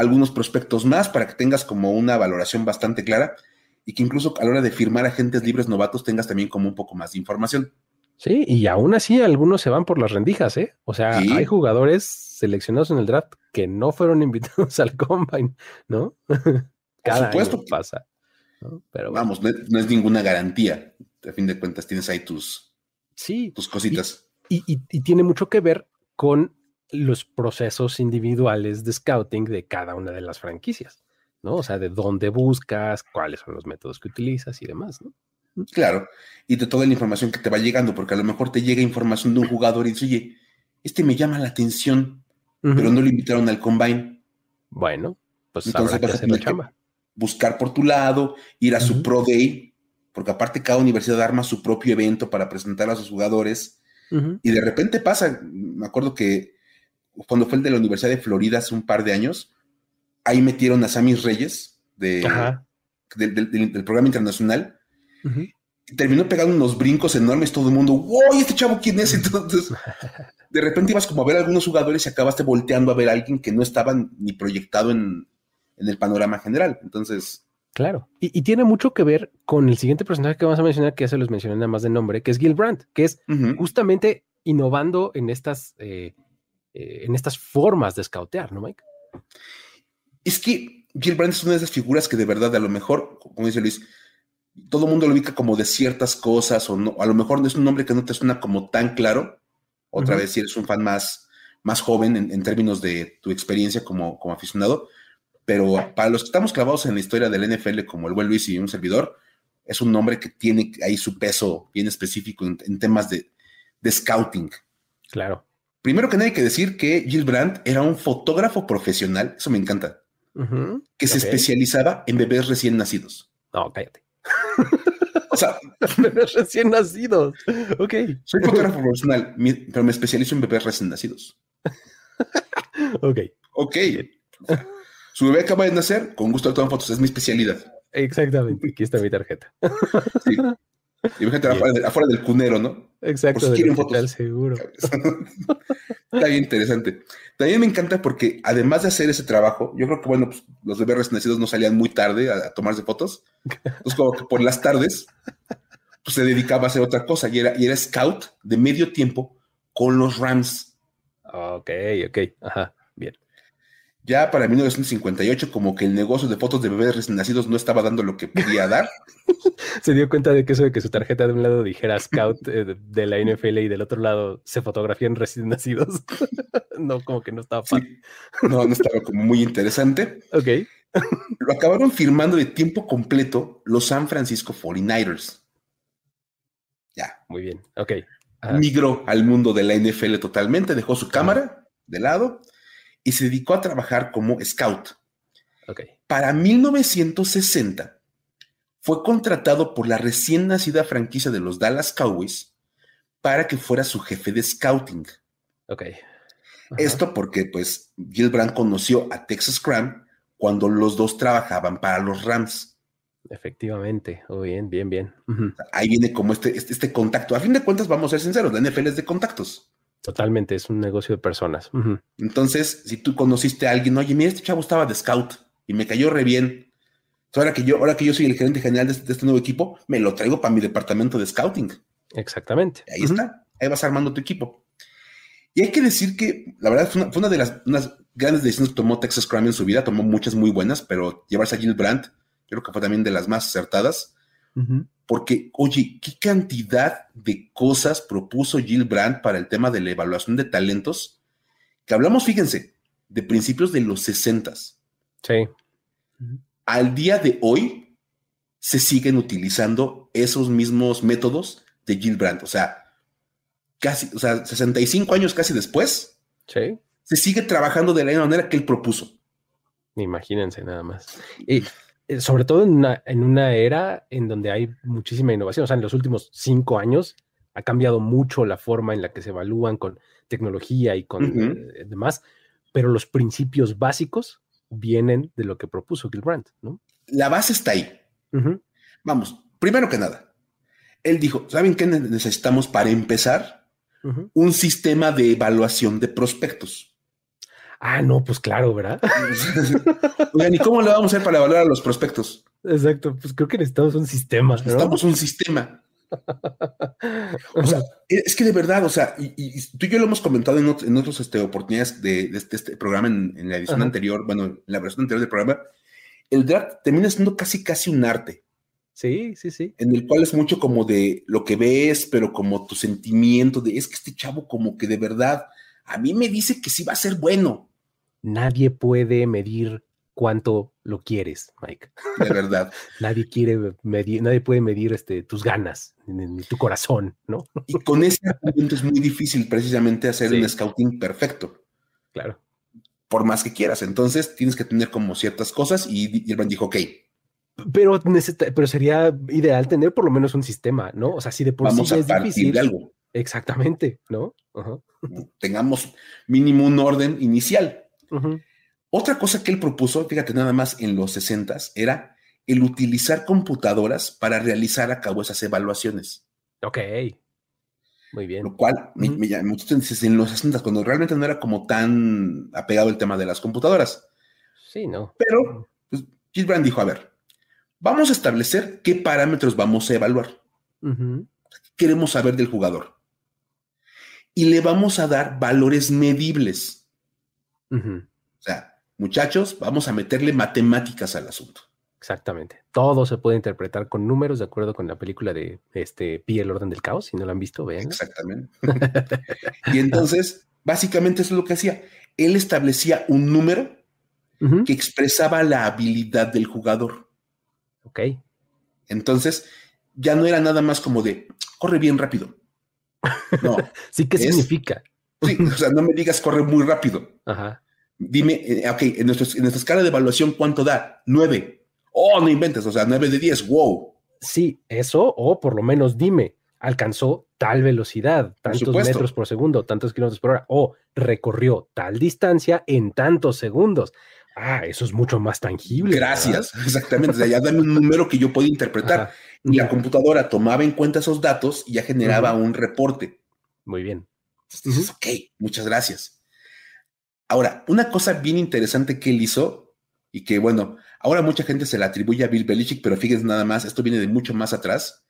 algunos prospectos más para que tengas como una valoración bastante clara y que incluso a la hora de firmar agentes libres novatos tengas también como un poco más de información. Sí, y aún así algunos se van por las rendijas, ¿eh? O sea, hay jugadores seleccionados en el draft que no fueron invitados al combine, ¿no? Cada supuesto. Año pasa. Pero Vamos, no es, ninguna garantía. A fin de cuentas, tienes ahí tus, sí, tus cositas. Y, y tiene mucho que ver con los procesos individuales de scouting de cada una de las franquicias. ¿no? O sea, de dónde buscas, cuáles son los métodos que utilizas y demás, ¿no? Claro, y de toda la información que te va llegando, porque a lo mejor te llega información de un jugador y dices, oye, este me llama la atención, pero no lo invitaron al combine. Bueno, pues entonces vas a tener que buscar por tu lado, ir a su Pro Day, porque aparte cada universidad arma su propio evento para presentar a sus jugadores, y de repente pasa, me acuerdo que cuando fue el de la Universidad de Florida hace un par de años, ahí metieron a Samis Reyes de, del, programa internacional. y terminó pegando unos brincos enormes, todo el mundo, wow, ¿y este chavo quién es? Entonces, de repente ibas como a ver a algunos jugadores y acabaste volteando a ver a alguien que no estaba ni proyectado en, el panorama general. Entonces. Claro. Y, tiene mucho que ver con el siguiente personaje que vamos a mencionar, que ya se los mencioné nada más de nombre, que es Gil Brandt, que es justamente innovando en estas, eh, eh, en estas formas de scoutear, ¿no, Mike? Es que Jill Brandt es una de esas figuras que de verdad, a lo mejor, como dice Luis, todo el mundo lo ubica como de ciertas cosas, o no, a lo mejor no es un nombre que no te suena como tan claro. Otra vez, si eres un fan más, más joven en, términos de tu experiencia como, como aficionado, pero para los que estamos clavados en la historia del NFL, como el buen Luis y un servidor, es un nombre que tiene ahí su peso bien específico en, temas de, de scouting. Claro. Primero que nada hay que decir que Jill Brandt era un fotógrafo profesional, eso me encanta, que se especializaba en bebés recién nacidos. No, cállate. O sea, bebés recién nacidos. Ok. Soy fotógrafo profesional, pero me especializo en bebés recién nacidos. ok. Ok. Su bebé acaba de nacer, con gusto toman fotos, es mi especialidad. Exactamente, aquí está mi tarjeta. Sí. Imagínate afuera, afuera, del cunero, ¿no? Exacto. quieren fotos. seguro. está bien interesante. También me encanta porque además de hacer ese trabajo, yo creo que, bueno, pues, los bebés recién nacidos no salían muy tarde a, tomarse fotos. Entonces, como que por las tardes, pues se dedicaba a hacer otra cosa y era, y era scout de medio tiempo con los Rams. Ok, ok. Ajá, bien. Ya para 1958, como que el negocio de fotos de bebés recién nacidos no estaba dando lo que podía dar. se dio cuenta de que eso de que su tarjeta de un lado dijera Scout eh, de la NFL y del otro lado se fotografían recién nacidos. no, como que no estaba fácil. No, no estaba como muy interesante. Ok. Lo acabaron firmando de tiempo completo los San Francisco 49ers. Ya. Muy bien. Ok. Migró al mundo de la NFL totalmente, dejó su cámara de lado y se dedicó a trabajar como scout. Okay. Para 1960 fue contratado por la recién nacida franquicia de los Dallas Cowboys para que fuera su jefe de scouting. Ok. Esto porque, pues, Gilbrand conoció a Texas Cram cuando los dos trabajaban para los Rams. Efectivamente, oh, bien, bien, bien. Ahí viene como este, este, este, contacto. A fin de cuentas, vamos a ser sinceros, la NFL es de contactos. Totalmente, es un negocio de personas. Entonces, si tú conociste a alguien, oye, mira, este chavo estaba de scout y me cayó re bien. Ahora que yo, ahora que yo soy el gerente general de este, nuevo equipo, me lo traigo para mi departamento de scouting. Exactamente. Ahí está, ahí vas armando tu equipo. Y hay que decir que la verdad fue una, de las grandes decisiones que tomó Texas Crime en su vida, tomó muchas muy buenas, pero llevarse a Gil Brandt, creo que fue también de las más acertadas porque, oye, ¿qué cantidad de cosas propuso Jill Brandt para el tema de la evaluación de talentos? Que hablamos, fíjense, de principios de los 60. Sí. Al día de hoy se siguen utilizando esos mismos métodos de Jill Brandt. O sea, casi, o sea, 65 años casi después. Sí. Se sigue trabajando de la misma manera que él propuso. Imagínense nada más. Y sobre todo en una, en una era en donde hay muchísima innovación. O sea, en los últimos cinco años ha cambiado mucho la forma en la que se evalúan con tecnología y con eh, demás, pero los principios básicos vienen de lo que propuso Gilbrand, ¿no? La base está ahí. Vamos, primero que nada, él dijo, ¿saben qué necesitamos para empezar? Un sistema de evaluación de prospectos. Ah, no, pues claro, ¿verdad? Oigan, ¿y cómo le vamos a hacer para evaluar a los prospectos? Exacto, pues creo que necesitamos un sistema. Necesitamos un sistema. O sea, es que de verdad, o sea, y, tú y yo lo hemos comentado en, otras en este, oportunidades de, este, este, programa en, la edición anterior, bueno, en la versión anterior del programa, el draft termina siendo casi, casi un arte. Sí, sí, sí. En el cual es mucho como de lo que ves, pero como tu sentimiento de es que este chavo como que de verdad a mí me dice que sí va a ser bueno nadie puede medir cuánto lo quieres, Mike. De verdad. nadie quiere medir, nadie puede medir este, tus ganas, ni, tu corazón, ¿no? y con ese argumento es muy difícil precisamente hacer un scouting perfecto. Claro. Por más que quieras. Entonces tienes que tener como ciertas cosas y, el dijo, ok. Pero, pero sería ideal tener por lo menos un sistema, ¿no? O sea, si de por Vamos sí a es partir difícil. De algo. Exactamente, ¿no? Tengamos mínimo un orden inicial. Otra cosa que él propuso, fíjate nada más en los 60 era el utilizar computadoras para realizar a cabo esas evaluaciones. Ok. Muy bien. Lo cual me, llama mucho en los 60 cuando realmente no era como tan apegado el tema de las computadoras. Sí, no. Pero pues, Gilbrand dijo, a ver, vamos a establecer qué parámetros vamos a evaluar. Queremos saber del jugador. Y le vamos a dar valores medibles. O sea, muchachos, vamos a meterle matemáticas al asunto. Exactamente. Todo se puede interpretar con números de acuerdo con la película de este Pi el orden del caos. Si no lo han visto, vean. Exactamente. y entonces, básicamente eso es lo que hacía. Él establecía un número que expresaba la habilidad del jugador. Ok. Entonces, ya no era nada más como de corre bien rápido. No. sí, ¿qué significa? Sí, o sea, no me digas corre muy rápido. Ajá. Dime, eh, ok, en, nuestro, en nuestra escala de evaluación, ¿cuánto da? Nueve. Oh, no inventes, o sea, nueve de diez, wow. Sí, eso, o por lo menos dime, alcanzó tal velocidad, tantos metros por segundo, tantos kilómetros por hora, o recorrió tal distancia en tantos segundos. Ah, eso es mucho más tangible. Gracias, exactamente. O sea, ya dame un número que yo pueda interpretar. Y la computadora tomaba en cuenta esos datos y ya generaba un reporte. Muy bien. Entonces dices, ok, muchas gracias. Ahora, una cosa bien interesante que él hizo y que, bueno, ahora mucha gente se la atribuye a Bill Belichick, pero fíjense nada más, esto viene de mucho más atrás,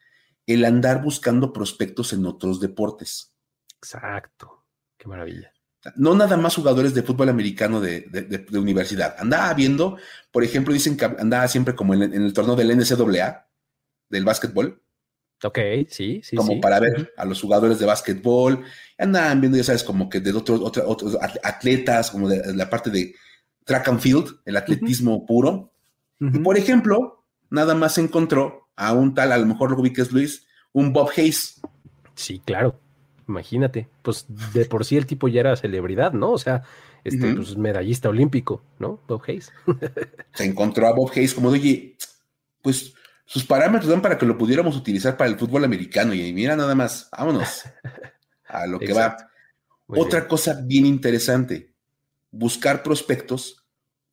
el andar buscando prospectos en otros deportes. Exacto. Qué maravilla. No nada más jugadores de fútbol americano de, universidad. Andaba viendo, por ejemplo, dicen que andaba siempre como en, el torneo del NCAA, del básquetbol. Ok, sí, sí. Como para ver a los jugadores de básquetbol. Andaban viendo, ya sabes, como que de otros, otros atletas, como de, la parte de track and field, el atletismo puro. Y por ejemplo, nada más encontró a un tal, a lo mejor lo ubiques Luis, un Bob Hayes. Sí, claro. Imagínate, pues de por sí el tipo ya era celebridad, ¿no? O sea, este, pues medallista olímpico, ¿no? Bob Hayes. Se encontró a Bob Hayes como de, oye, pues sus parámetros dan para que lo pudiéramos utilizar para el fútbol americano. Y mira nada más, vámonos a lo que va. Otra cosa bien interesante, buscar prospectos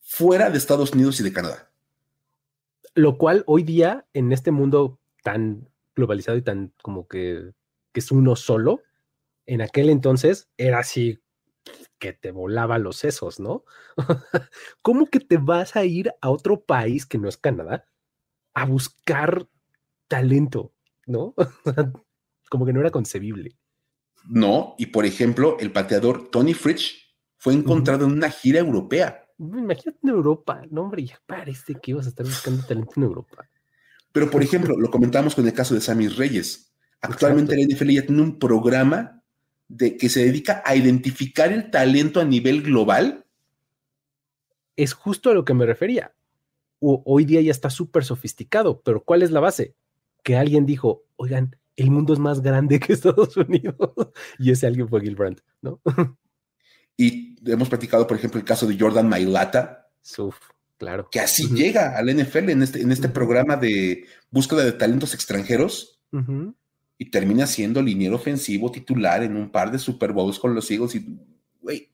fuera de Estados Unidos y de Canadá. Lo cual hoy día, en este mundo tan globalizado y tan como que, que es uno solo, en aquel entonces era así que te volaba los sesos, ¿no? ¿Cómo que te vas a ir a otro país que no es Canadá a buscar talento, ¿no? Como que no era concebible. No, y por ejemplo, el pateador Tony Fritsch fue encontrado en una gira europea. Imagínate en Europa, no, hombre, ya parece que ibas a estar buscando talento en Europa. Pero, por ejemplo, lo comentamos con el caso de Sammy Reyes. Actualmente la NFL ya tiene un programa de que se dedica a identificar el talento a nivel global? Es justo a lo que me refería. Hoy día ya está súper sofisticado, pero ¿cuál es la base? Que alguien dijo, oigan, el mundo es más grande que Estados Unidos. y ese alguien fue Gilbrand, ¿no? y hemos platicado, por ejemplo, el caso de Jordan Mailata. Uf, claro. Que así llega al NFL en este, en este programa de búsqueda de talentos extranjeros y termina siendo liniero ofensivo titular en un par de Super Bowls con los Eagles y, güey.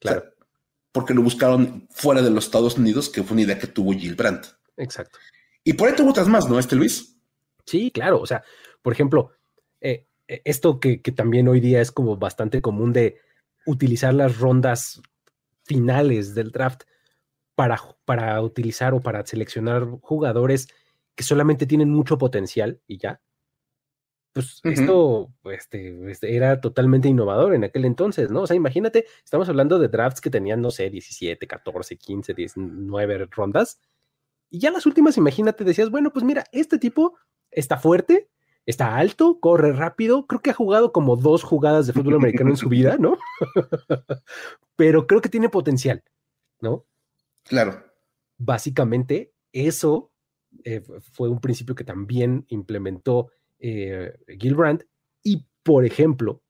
Claro. Porque lo buscaron fuera de los Estados Unidos, que fue una idea que tuvo Gil Brandt. Exacto. Y por ahí tuvo otras más, ¿no, este Luis? Sí, claro. O sea, por ejemplo, eh, eh, esto que, que también hoy día es como bastante común de utilizar las rondas finales del draft para, para utilizar o para seleccionar jugadores que solamente tienen mucho potencial y ya, pues esto este, este, era totalmente innovador en aquel entonces, ¿no? O sea, imagínate, estamos hablando de drafts que tenían, no sé, 17, 14, 15, 19 rondas. Y ya las últimas, imagínate, decías, bueno, pues mira, este tipo está fuerte, está alto, corre rápido, creo que ha jugado como dos jugadas de fútbol americano en su vida, ¿no? Pero creo que tiene potencial, ¿no? Claro. Básicamente, eso eh, fue un principio que también implementó eh, Gilbrand y, por ejemplo,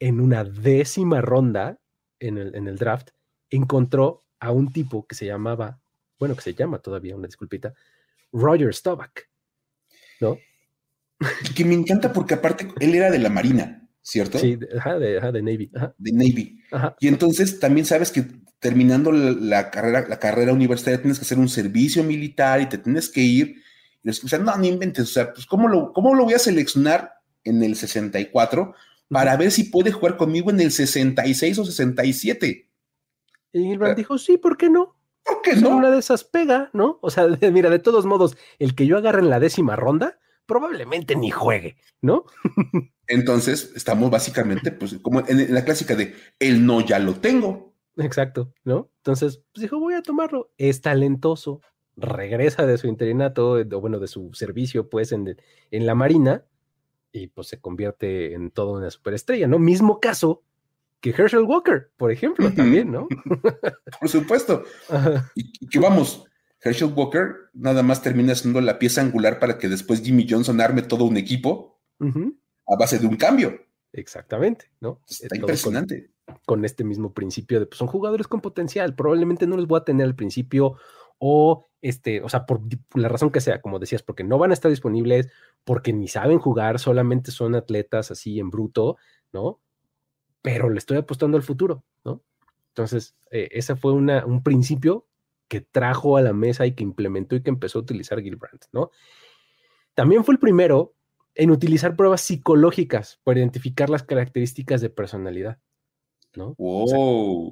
en una décima ronda en el, en el draft, encontró a un tipo que se llamaba, bueno, que se llama todavía, una disculpita, Roger Staubach, ¿no? Que me encanta porque aparte él era de la Marina, ¿cierto? Sí, de, de, Navy. De Navy. Y entonces también sabes que terminando la, carrera, la carrera universitaria tienes que hacer un servicio militar y te tienes que ir les no, no inventes, o sea, pues ¿cómo lo, cómo lo voy a seleccionar en el 64 para ver si puede jugar conmigo en el 66 o 67? Y Gilbert dijo, sí, ¿por qué no? ¿Por qué no? Una de esas pega, ¿no? O sea, mira, de todos modos, el que yo agarre en la décima ronda, probablemente ni juegue, ¿no? Entonces, estamos básicamente, pues, como en, la clásica de el no ya lo tengo. Exacto, ¿no? Entonces, pues dijo, voy a tomarlo. Es talentoso, regresa de su interinato, o bueno, de su servicio, pues, en, en la Marina, y pues se convierte en toda una superestrella, ¿no? Mismo caso que Herschel Walker, por ejemplo, también, ¿no? por supuesto. Y, que vamos, Herschel Walker nada más termina siendo la pieza angular para que después Jimmy Johnson arme todo un equipo a base de un cambio. Exactamente, ¿no? Está impresionante. Con, este mismo principio de, pues son jugadores con potencial, probablemente no les voy a tener al principio o, este, o sea, por la razón que sea, como decías, porque no van a estar disponibles, porque ni saben jugar, solamente son atletas así en bruto, ¿no? Pero le estoy apostando al futuro, ¿no? Entonces, eh, ese fue una, un principio que trajo a la mesa y que implementó y que empezó a utilizar Gilbrandt, ¿no? También fue el primero en utilizar pruebas psicológicas para identificar las características de personalidad, ¿no?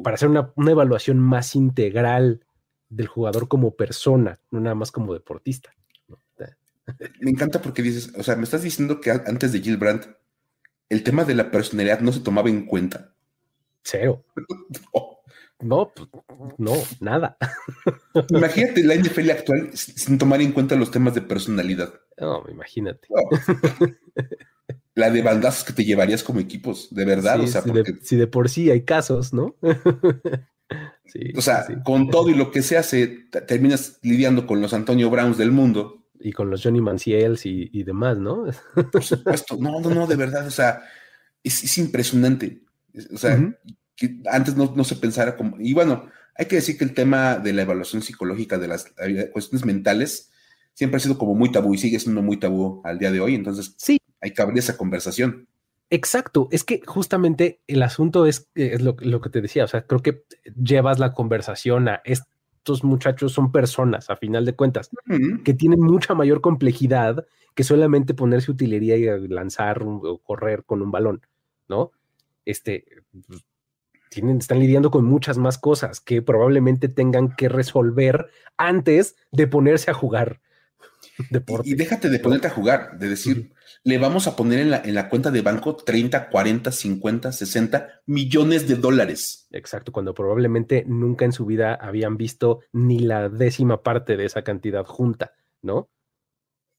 para hacer una, evaluación más integral del jugador como persona, no nada más como deportista. Me encanta porque dices, o sea, me estás diciendo que antes de Gilbrandt el tema de la personalidad no se tomaba en cuenta. Cero. No, pues, no, nada. Imagínate la NFL actual sin tomar en cuenta los temas de personalidad. No, imagínate. La de bandazos que te llevarías como equipos, de verdad. o sea, si, de, de, por sí hay casos, ¿no? Sí, o sea, con todo y lo que se hace, terminas lidiando con los Antonio Browns del mundo. Y con los Johnny Manciels y, demás, ¿no? Por supuesto, no, no, no, de verdad, o sea, es, impresionante. O sea, que antes no, se pensara como. Y bueno, hay que decir que el tema de la evaluación psicológica de las cuestiones mentales siempre ha sido como muy tabú y sigue siendo muy tabú al día de hoy. Entonces, sí. hay que abrir esa conversación. Exacto, es que justamente el asunto es, es lo, que te decía, o sea, creo que llevas la conversación a estos muchachos son personas, a final de cuentas, que tienen mucha mayor complejidad que solamente ponerse utilería y lanzar o correr con un balón, ¿no? Este, pues, están lidiando con muchas más cosas que probablemente tengan que resolver antes de ponerse a jugar deporte. Y, déjate de ponerte a jugar, de decir, le vamos a poner en la, en la cuenta de banco 30, 40, 50, 60 millones de dólares. Exacto, cuando probablemente nunca en su vida habían visto ni la décima parte de esa cantidad junta, ¿no?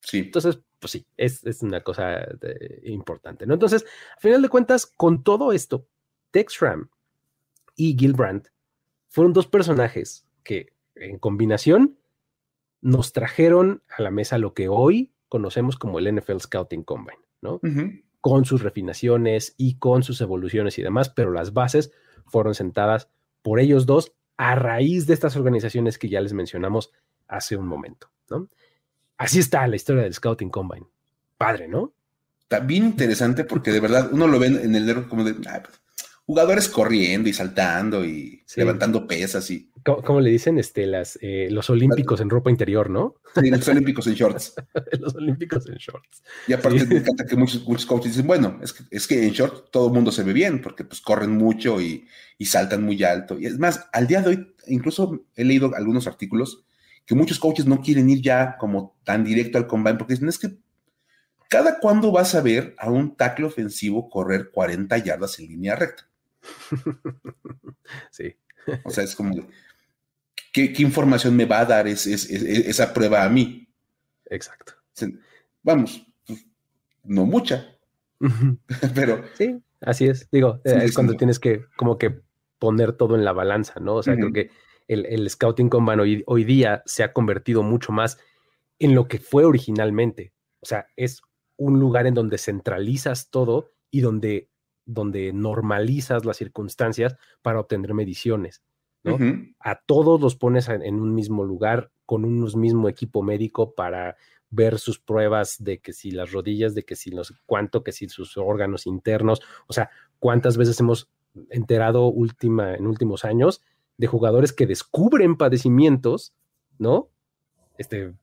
Sí. Entonces, pues sí, es, una cosa eh, importante, ¿no? Entonces, a final de cuentas, con todo esto, Texram y Gilbrand fueron dos personajes que en combinación nos trajeron a la mesa lo que hoy conocemos como el NFL Scouting Combine, ¿no? Con sus refinaciones y con sus evoluciones y demás, pero las bases fueron sentadas por ellos dos a raíz de estas organizaciones que ya les mencionamos hace un momento, ¿no? Así está la historia del Scouting Combine. Padre, ¿no? Está bien interesante porque de verdad uno lo ve en el dedo como de, ah, pues, jugadores corriendo y saltando y levantando pesas y. ¿Cómo, le dicen? Este, las, eh, los olímpicos en ropa interior, ¿no? Sí, los olímpicos en shorts. los olímpicos en shorts. Y aparte me encanta que muchos, muchos coaches dicen, bueno, es que, es que en short todo el mundo se ve bien, porque pues corren mucho y, y, saltan muy alto. Y es más, al día de hoy, incluso he leído algunos artículos que muchos coaches no quieren ir ya como tan directo al combine, porque dicen, es que cada cuándo vas a ver a un tackle ofensivo correr 40 yardas en línea recta. sí. O sea, es como, ¿qué, información me va a dar esa prueba a mí? Exacto. Vamos, pues, no mucha, pero... Sí, así es. Digo, eh, es cuando tienes que como que poner todo en la balanza, ¿no? O sea, creo que el, Scouting Combine hoy, hoy día se ha convertido mucho más en lo que fue originalmente. O sea, es un lugar en donde centralizas todo y donde donde normalizas las circunstancias para obtener mediciones. ¿No? A todos los pones en un mismo lugar con un mismo equipo médico para ver sus pruebas de que si las rodillas, de que si los cuánto, que si sus órganos internos, o sea, cuántas veces hemos enterado última, en últimos años de jugadores que descubren padecimientos, ¿no? Este,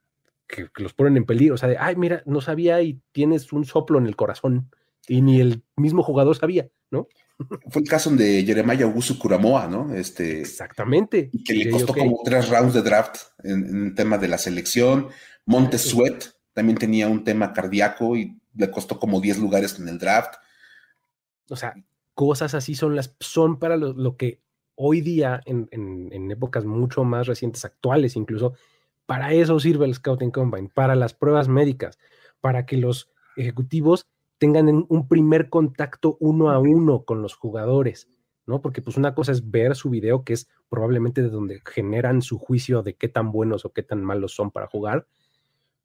que, que, los ponen en peligro, o sea, de, ay, mira, no sabía y tienes un soplo en el corazón, y ni el mismo jugador sabía, ¿no? Fue el caso de Jeremiah Augusto Kuramoa, ¿no? Este, Exactamente. Que le costó como tres rounds de draft en, el tema de la selección. Monte Sweat también tenía un tema cardíaco y le costó como 10 lugares en el draft. O sea, cosas así son las son para lo, que hoy día, en, en, épocas mucho más recientes, actuales incluso, para eso sirve el Scouting Combine, para las pruebas médicas, para que los ejecutivos tengan un primer contacto uno a uno con los jugadores, ¿no? Porque pues una cosa es ver su video, que es probablemente de donde generan su juicio de qué tan buenos o qué tan malos son para jugar,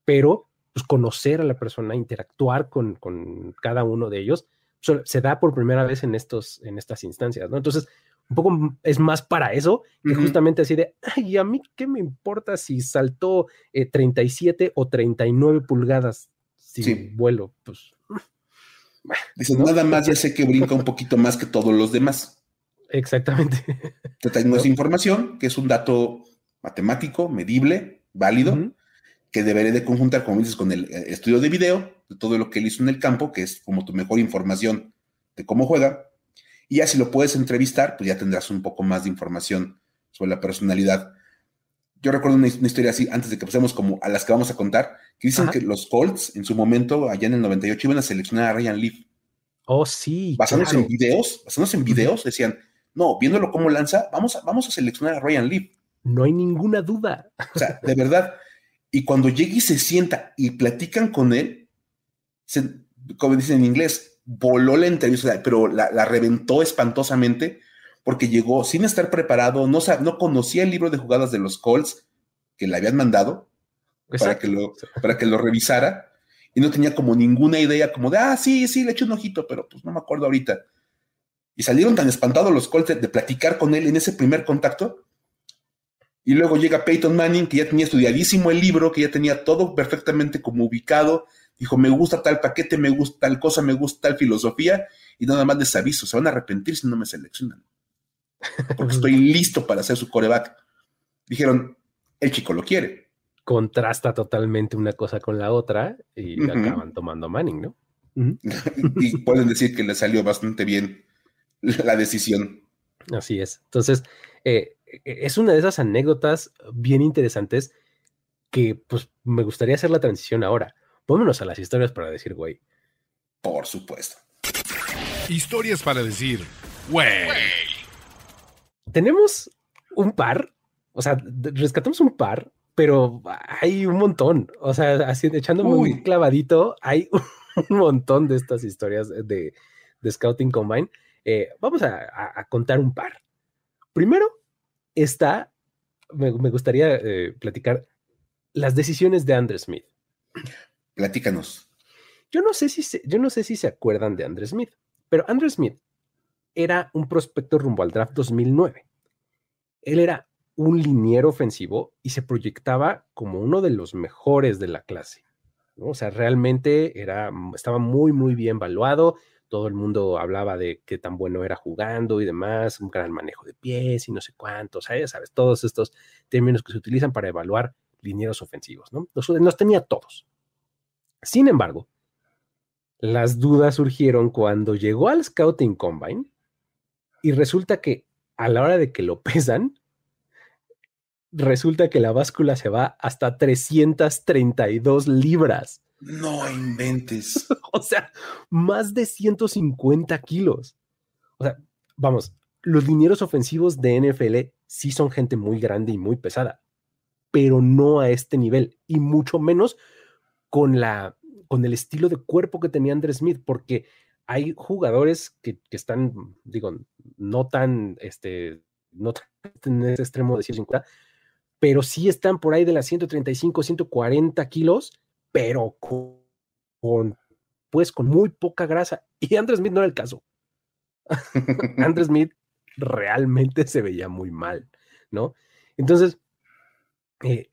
pero pues conocer a la persona, interactuar con, con cada uno de ellos, se da por primera vez en, estos, en estas instancias, ¿no? Entonces, un poco es más para eso que justamente así de, ay, a mí qué me importa si saltó 37 eh, o 39 pulgadas si vuelo, pues. Dices, nada más ya sé que brinca un poquito más que todos los demás. Exactamente. Te tengo esa información, que es un dato matemático, medible, válido, que deberé de conjuntar, como dices, con el eh, estudio de video, de todo lo que él hizo en el campo, que es como tu mejor información de cómo juega. Y ya si lo puedes entrevistar, pues ya tendrás un poco más de información sobre la personalidad. Yo recuerdo una, historia así, antes de que pasemos como a las que vamos a contar, que dicen que los Colts en su momento, allá en el 98, iban a seleccionar a Ryan Leaf. Oh, sí. Basándose en videos, basándose en videos, decían, no, viéndolo cómo lanza, vamos a, vamos a seleccionar a Ryan Leaf. No hay ninguna duda. O sea, de verdad. Y cuando llega y se sienta y platican con él, como dicen en inglés, voló la entrevista, pero la, reventó espantosamente porque llegó sin estar preparado, no, no conocía el libro de jugadas de los Colts que le habían mandado para que, lo, para que lo revisara y no tenía como ninguna idea como de, ah, sí, sí, le eché un ojito, pero pues no me acuerdo ahorita. Y salieron tan espantados los Colts de platicar con él en ese primer contacto y luego llega Peyton Manning, que ya tenía estudiadísimo el libro, que ya tenía todo perfectamente como ubicado. Dijo, me gusta tal paquete, me gusta tal cosa, me gusta tal filosofía. Y nada más les aviso, se van a arrepentir si no me seleccionan. Porque estoy listo para hacer su coreback. Dijeron, el chico lo quiere. Contrasta totalmente una cosa con la otra y acaban tomando Manning, ¿no? y pueden decir que le salió bastante bien la decisión. Así es. Entonces, eh, e-, es una de esas anécdotas bien interesantes que pues me gustaría hacer la transición ahora. Pónganos a las historias para decir, güey. Por supuesto. Historias para decir, güey. Tenemos un par, o sea, rescatamos un par, pero hay un montón. O sea, así echándome un clavadito, hay un montón de estas historias de, Scouting Combine. Eh, vamos a contar un par. Primero, está, me, gustaría eh, platicar las decisiones de Andrew Smith. Platícanos. Yo no, sé si se, yo no sé si se acuerdan de Andrew Smith, pero Andrew Smith era un prospecto rumbo al draft 2009. Él era un liniero ofensivo y se proyectaba como uno de los mejores de la clase. O sea, realmente era, estaba muy, muy bien valuado todo el mundo hablaba de qué tan bueno era jugando y demás, un gran manejo de pies y no sé cuántos, sabes, todos estos términos que se utilizan para evaluar linieros ofensivos, ¿no? Los, tenía todos. Sin embargo, las dudas surgieron cuando llegó al Scouting Combine y resulta que a la hora de que lo pesan, resulta que la báscula se va hasta 332 libras. No inventes. o sea, más de 150 kilos. O sea, vamos, los linieros ofensivos de NFL sí son gente muy grande y muy pesada, pero no a este nivel y mucho menos con la con el estilo de cuerpo que tenía Andrés Smith, porque hay jugadores que, están, digo, no tan, este, no tan en ese extremo de 150, pero sí están por ahí de las 135, 140 kilos pero con, pues con muy poca grasa. Y Andrew Smith no era el caso. Andrew Smith realmente se veía muy mal, ¿no? Entonces, eh,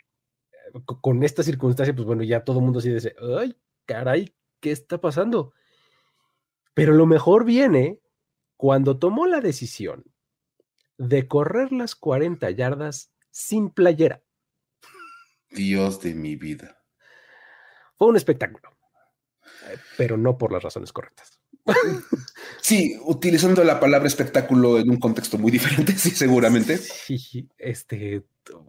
con esta circunstancia, pues bueno, ya todo el mundo así dice, ay, caray, ¿qué está pasando? Pero lo mejor viene cuando tomó la decisión de correr las 40 yardas sin playera. Dios de mi vida. Fue un espectáculo, eh, pero no por las razones correctas. Sí, utilizando la palabra espectáculo en un contexto muy diferente, sí, seguramente. Sí, este,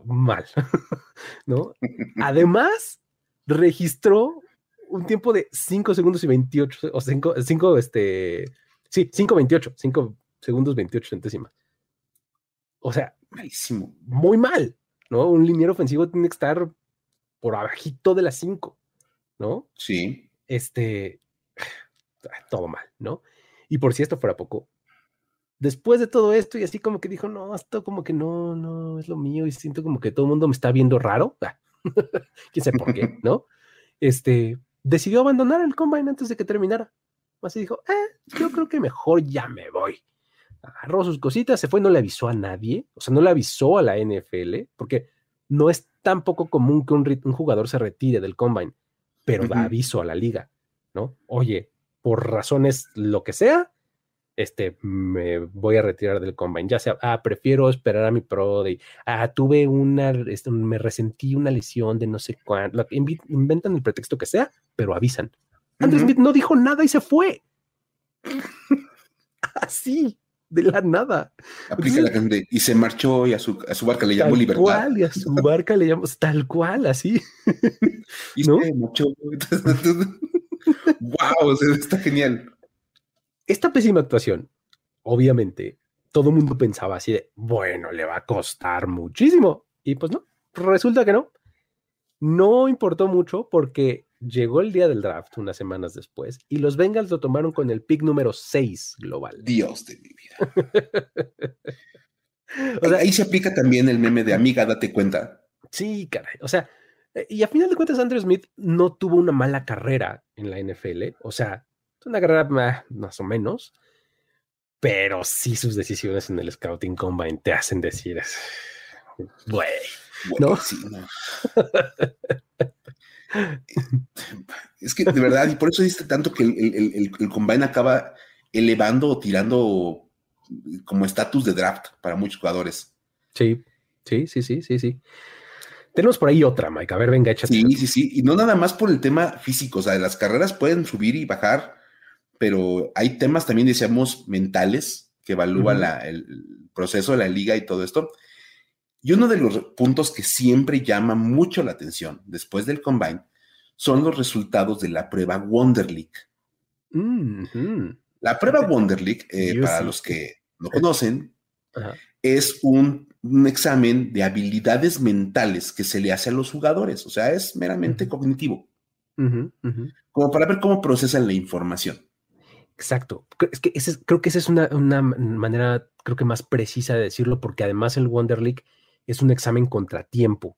mal, ¿no? Además, registró un tiempo de 5 segundos y 28, o 5, 5, este, sí, 5, 28, 5 segundos 28 centésimas. O sea, malísimo, muy mal, ¿no? Un liniero ofensivo tiene que estar por abajito de las 5. ¿no? Sí. Este, todo mal, ¿no? Y por si esto fuera poco, después de todo esto y así como que dijo, no, esto como que no, no es lo mío y siento como que todo el mundo me está viendo raro, ah, quién sabe por qué, ¿no? Este, decidió abandonar el combine antes de que terminara. Así dijo, eh, yo creo que mejor ya me voy. Agarró sus cositas, se fue, no le avisó a nadie, o sea, no le avisó a la NFL, porque no es tan poco común que un, jugador se retire del combine, pero da aviso a la liga, ¿no? Oye, por razones lo que sea, este, me voy a retirar del combine. Ya sea, ah, prefiero esperar a mi pro de, ah, tuve una, este, me resentí una lesión de no sé cuánto. Inventan el pretexto que sea, pero avisan. Andrew Smith no dijo nada y se fue. Así, de la nada. Aplica la gente y se marchó y a su, a su barca le llamó tal libertad. Cual, y a su barca le llamó tal cual, así. y ¿No? se marchó. wow, está genial. Esta pésima actuación, obviamente, todo el mundo pensaba así de, bueno, le va a costar muchísimo. Y pues no, resulta que no. No importó mucho porque llegó el día del draft unas semanas después y los Bengals lo tomaron con el pick número 6 global. Dios de mi vida. o sea, ahí se aplica también el meme de amiga, date cuenta. Sí, caray. O sea, eh, y a final de cuentas, Andrew Smith no tuvo una mala carrera en la NFL. O sea, una carrera más o menos, pero sí sus decisiones en el Scouting Combine te hacen decir, güey, ¿no? es que de verdad, y por eso dice tanto que el, Combine acaba elevando o tirando como estatus de draft para muchos jugadores. Sí, sí, sí, sí, sí, sí. Tenemos por ahí otra, Mike. A ver, venga, échate. Sí, sí, sí. Y no nada más por el tema físico. O sea, las carreras pueden subir y bajar pero hay temas también, decíamos, mentales que evalúan el proceso de la liga y todo esto. Y uno de los puntos que siempre llama mucho la atención después del combine son los resultados de la prueba Wonder League. La prueba Wonder League, eh, para los que no conocen, es un, examen de habilidades mentales que se le hace a los jugadores, o sea, es meramente cognitivo, como para ver cómo procesan la información. Exacto. Es que creo que esa es una, manera, creo que más precisa de decirlo, porque además el Wonder League es un examen contratiempo.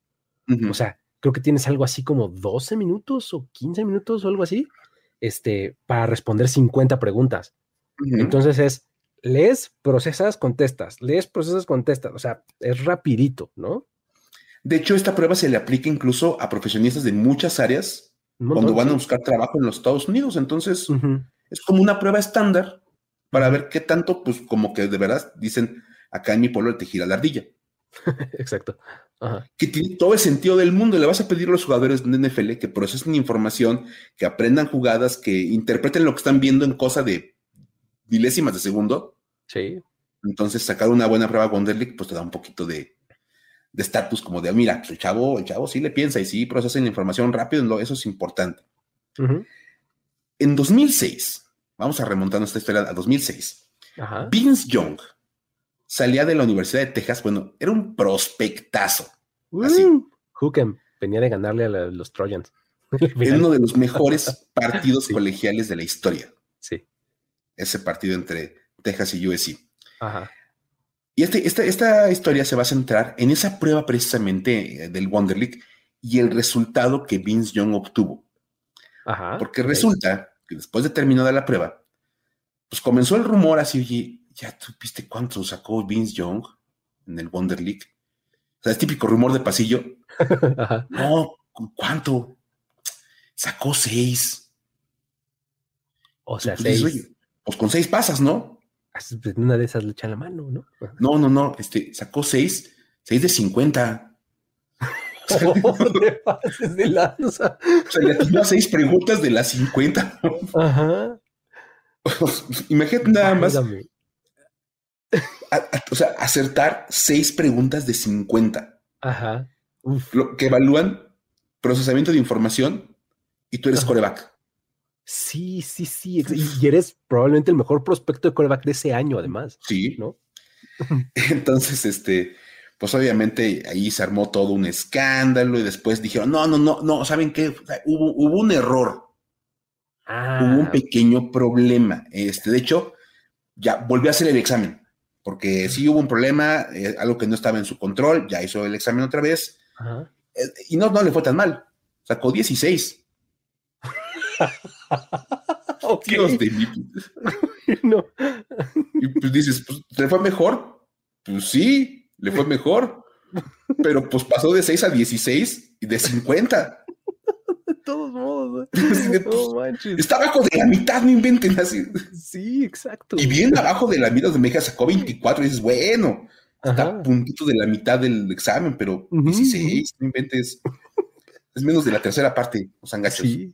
O sea, creo que tienes algo así como 12 minutos o 15 minutos o algo así, este, para responder 50 preguntas. Entonces es, lees, procesas, contestas, lees, procesas, contestas. O sea, es rapidito, ¿no? De hecho, esta prueba se le aplica incluso a profesionistas de muchas áreas cuando van a buscar trabajo en los Estados Unidos. Entonces, es como una prueba estándar para ver qué tanto, pues como que de verdad dicen, acá en mi pueblo te gira la ardilla. Exacto. Que tiene todo el sentido del mundo. Le vas a pedir a los jugadores de NFL que procesen información, que aprendan jugadas, que interpreten lo que están viendo en cosa de milésimas de segundo. Sí. Entonces, sacar una buena prueba con League, pues te da un poquito de estatus, como de, mira, pues, el chavo, el chavo sí le piensa y sí procesa la información rápido, eso es importante. En 2006, vamos a remontar nuestra historia a 2006, Vince Young salía de la Universidad de Texas, bueno, era un prospectazo. así. venía de ganarle a los Trojans. Era uno de los mejores partidos colegiales de la historia. Sí. Ese partido entre Texas y USC. Ajá. Y este, esta, esta historia se va a centrar en esa prueba precisamente eh, del Wonder League y el resultado que Vince Young obtuvo. Ajá, Porque resulta que después de terminada la prueba, pues comenzó el rumor así, oye, ¿ya tú viste cuánto sacó Vince Young en el Wonder League? O sea, es típico rumor de pasillo. No, ¿cuánto? Sacó seis. O sea, pues, seis. pues con seis pasas, ¿no? Una de esas le echan la mano, ¿no? No, no, no. Este, sacó seis, seis de cincuenta. de pases de lanza. O sea, le seis preguntas de las 50. Ajá. Imagínate nada más. o sea, acertar seis preguntas de 50. Ajá. Lo que evalúan procesamiento de información y tú eres coreback. Sí, sí, sí. Y eres probablemente el mejor prospecto de coreback de ese año, además. Sí. ¿no? Entonces, este, pues obviamente ahí se armó todo un escándalo y después dijeron, no, no, no, no, ¿saben qué? Hubo, hubo un error. Ah. Hubo un pequeño problema. Este, de hecho, ya volvió a hacer el examen, porque sí hubo un problema, eh, algo que no estaba en su control, ya hizo el examen otra vez. Eh, y no, no le fue tan mal. Sacó 16. Dios de mí. no. Y pues dices, pues, ¿le fue mejor? Pues sí, le fue mejor. Pero pues pasó de 6 a 16 y de 50. De todos modos. Pues, está abajo de la mitad, no inventen así. Sí, exacto. Y bien abajo de la mitad, de México sacó 24 y dices, bueno, está a puntito de la mitad del examen, pero 16, no inventes. Es menos de la tercera parte, los angachos. Sí.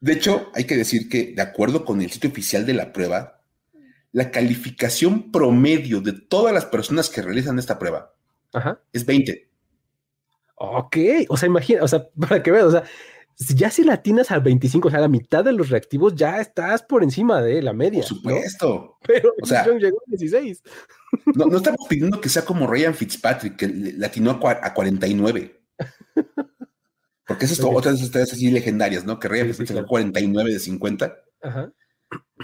De hecho, hay que decir que, de acuerdo con el sitio oficial de la prueba, la calificación promedio de todas las personas que realizan esta prueba es 20. Ok, o sea, imagina, o sea, para que veas, o sea, ya si latinas al 25, o sea, la mitad de los reactivos ya estás por encima de la media. Por supuesto. Pero o sea, llegó a 16. No, no, estamos pidiendo que sea como Ryan Fitzpatrick, que latinó a 49. Porque esas son otras historias así legendarias, ¿no? Que Ryan sí, 49 de 50. Ajá.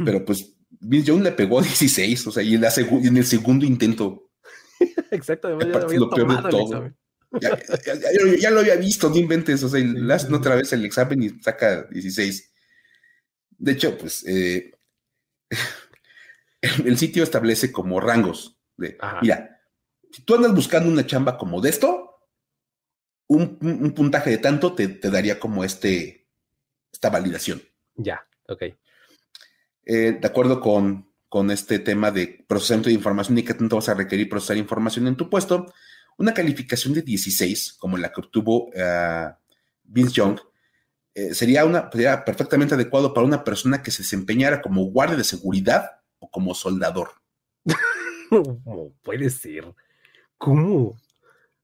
Pero pues Vince Young le pegó 16, o sea, y en, en el segundo intento. Exacto, además ya lo peor de todo. Ya, ya, lo había visto, no inventes, o sea, le hacen otra vez el examen y saca 16. De hecho, pues eh, el, sitio establece como rangos de, mira, si tú andas buscando una chamba como de esto, un, puntaje de tanto te, daría como este, esta validación. Ya, ok. Eh, de acuerdo con, con este tema de procesamiento de información y qué tanto vas a requerir procesar información en tu puesto, una calificación de 16, como la que obtuvo uh, Vince Young, eh, sería, una, sería perfectamente adecuado para una persona que se desempeñara como guardia de seguridad o como soldador. ¿Cómo puede ser? ¿Cómo?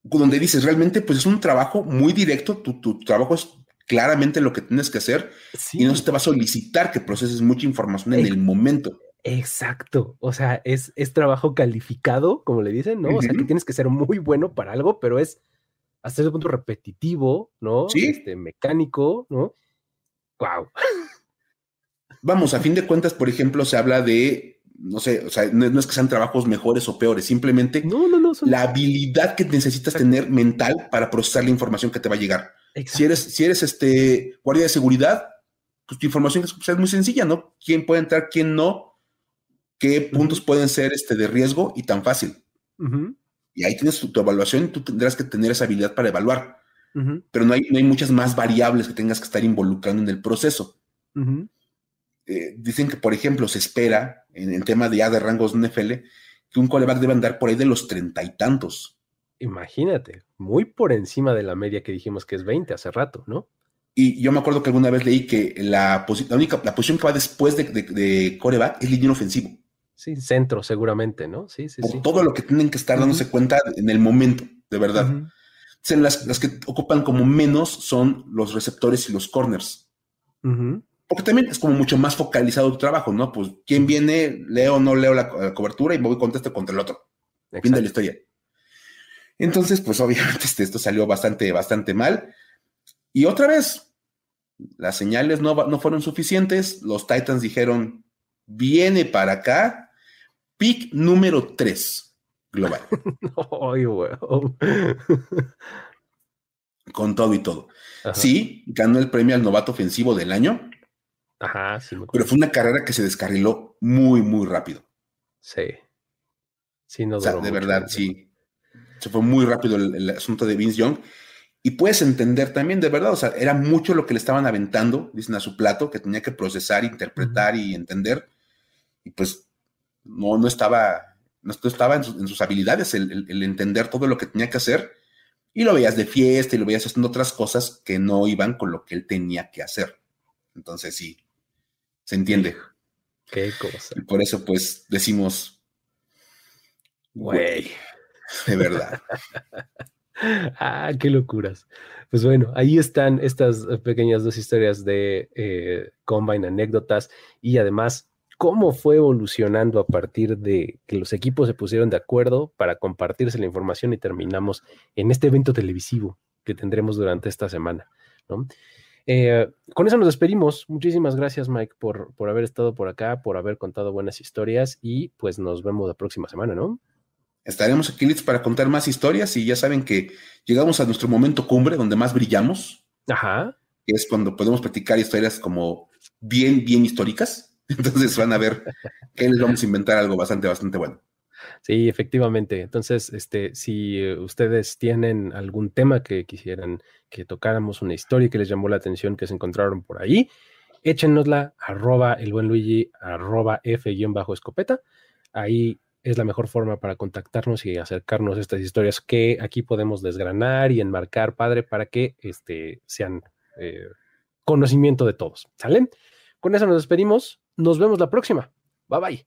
donde dices, realmente, pues es un trabajo muy directo, tu, trabajo es claramente lo que tienes que hacer y no se te va a solicitar que proceses mucha información en el momento. Exacto, o sea, es, es trabajo calificado, como le dicen, ¿no? O sea, que tienes que ser muy bueno para algo, pero es hasta ese punto repetitivo, ¿no? Sí. Este, mecánico, ¿no? Wow. Vamos, a fin de cuentas, por ejemplo, se habla de no sé, o sea, no, es que sean trabajos mejores o peores, simplemente no, no, no, la habilidad que necesitas tener mental para procesar la información que te va a llegar. Si eres, si eres este guardia de seguridad, pues tu información es, muy sencilla, ¿no? ¿Quién puede entrar, quién no? ¿Qué puntos pueden ser este de riesgo y tan fácil? Y ahí tienes tu, evaluación y tú tendrás que tener esa habilidad para evaluar. Pero no hay, no hay muchas más variables que tengas que estar involucrando en el proceso. Eh, dicen que, por ejemplo, se espera en el tema de ya de rangos NFL que un coreback debe andar por ahí de los treinta y tantos. Imagínate, muy por encima de la media que dijimos que es 20 hace rato, ¿no? Y yo me acuerdo que alguna vez leí que la, la única la posición que va después de, de, coreback es línea ofensivo. Sí, centro seguramente, ¿no? Sí, sí, por todo lo que tienen que estar dándose cuenta en el momento, de verdad. las, las, que ocupan como menos son los receptores y los corners. Porque también es como mucho más focalizado tu trabajo, ¿no? Pues, ¿quién viene? Leo o no leo la, cobertura y voy contesto contra el otro. Fin de la historia. Entonces, pues obviamente este, esto salió bastante, bastante mal. Y otra vez, las señales no, no fueron suficientes. Los Titans dijeron, viene para acá, pick número 3 global. Con todo y todo. Sí, ganó el premio al novato ofensivo del año. Ajá, sí. pero fue una carrera que se descarriló muy, muy rápido. Sí. Sí, no o sea, de verdad, sí. Se fue muy rápido el, asunto de Vince Young. Y puedes entender también, de verdad, o sea, era mucho lo que le estaban aventando, dicen a su plato, que tenía que procesar, interpretar y entender. Y pues no, no estaba, no estaba en, sus habilidades el, el, entender todo lo que tenía que hacer. Y lo veías de fiesta y lo veías haciendo otras cosas que no iban con lo que él tenía que hacer. Entonces sí, ¿Se entiende? Qué cosa. Y por eso, pues, decimos, güey, de verdad. ah, qué locuras. Pues bueno, ahí están estas pequeñas dos historias de eh, Combine anécdotas y además cómo fue evolucionando a partir de que los equipos se pusieron de acuerdo para compartirse la información y terminamos en este evento televisivo que tendremos durante esta semana. ¿no? Eh, con eso nos despedimos. Muchísimas gracias, Mike, por, por haber estado por acá, por haber contado buenas historias y pues nos vemos la próxima semana, ¿no? Estaremos aquí listos para contar más historias y ya saben que llegamos a nuestro momento cumbre donde más brillamos. Ajá. Que es cuando podemos platicar historias como bien, bien históricas. Entonces van a ver que les vamos a inventar algo bastante, bastante bueno. Sí, efectivamente. Entonces, este, si ustedes tienen algún tema que quisieran que tocáramos, una historia que les llamó la atención, que se encontraron por ahí, échenosla, arroba el buen Luigi, arroba F-escopeta. Ahí es la mejor forma para contactarnos y acercarnos a estas historias que aquí podemos desgranar y enmarcar, padre, para que este, sean eh, conocimiento de todos. ¿Sale? Con eso nos despedimos. Nos vemos la próxima. Bye bye.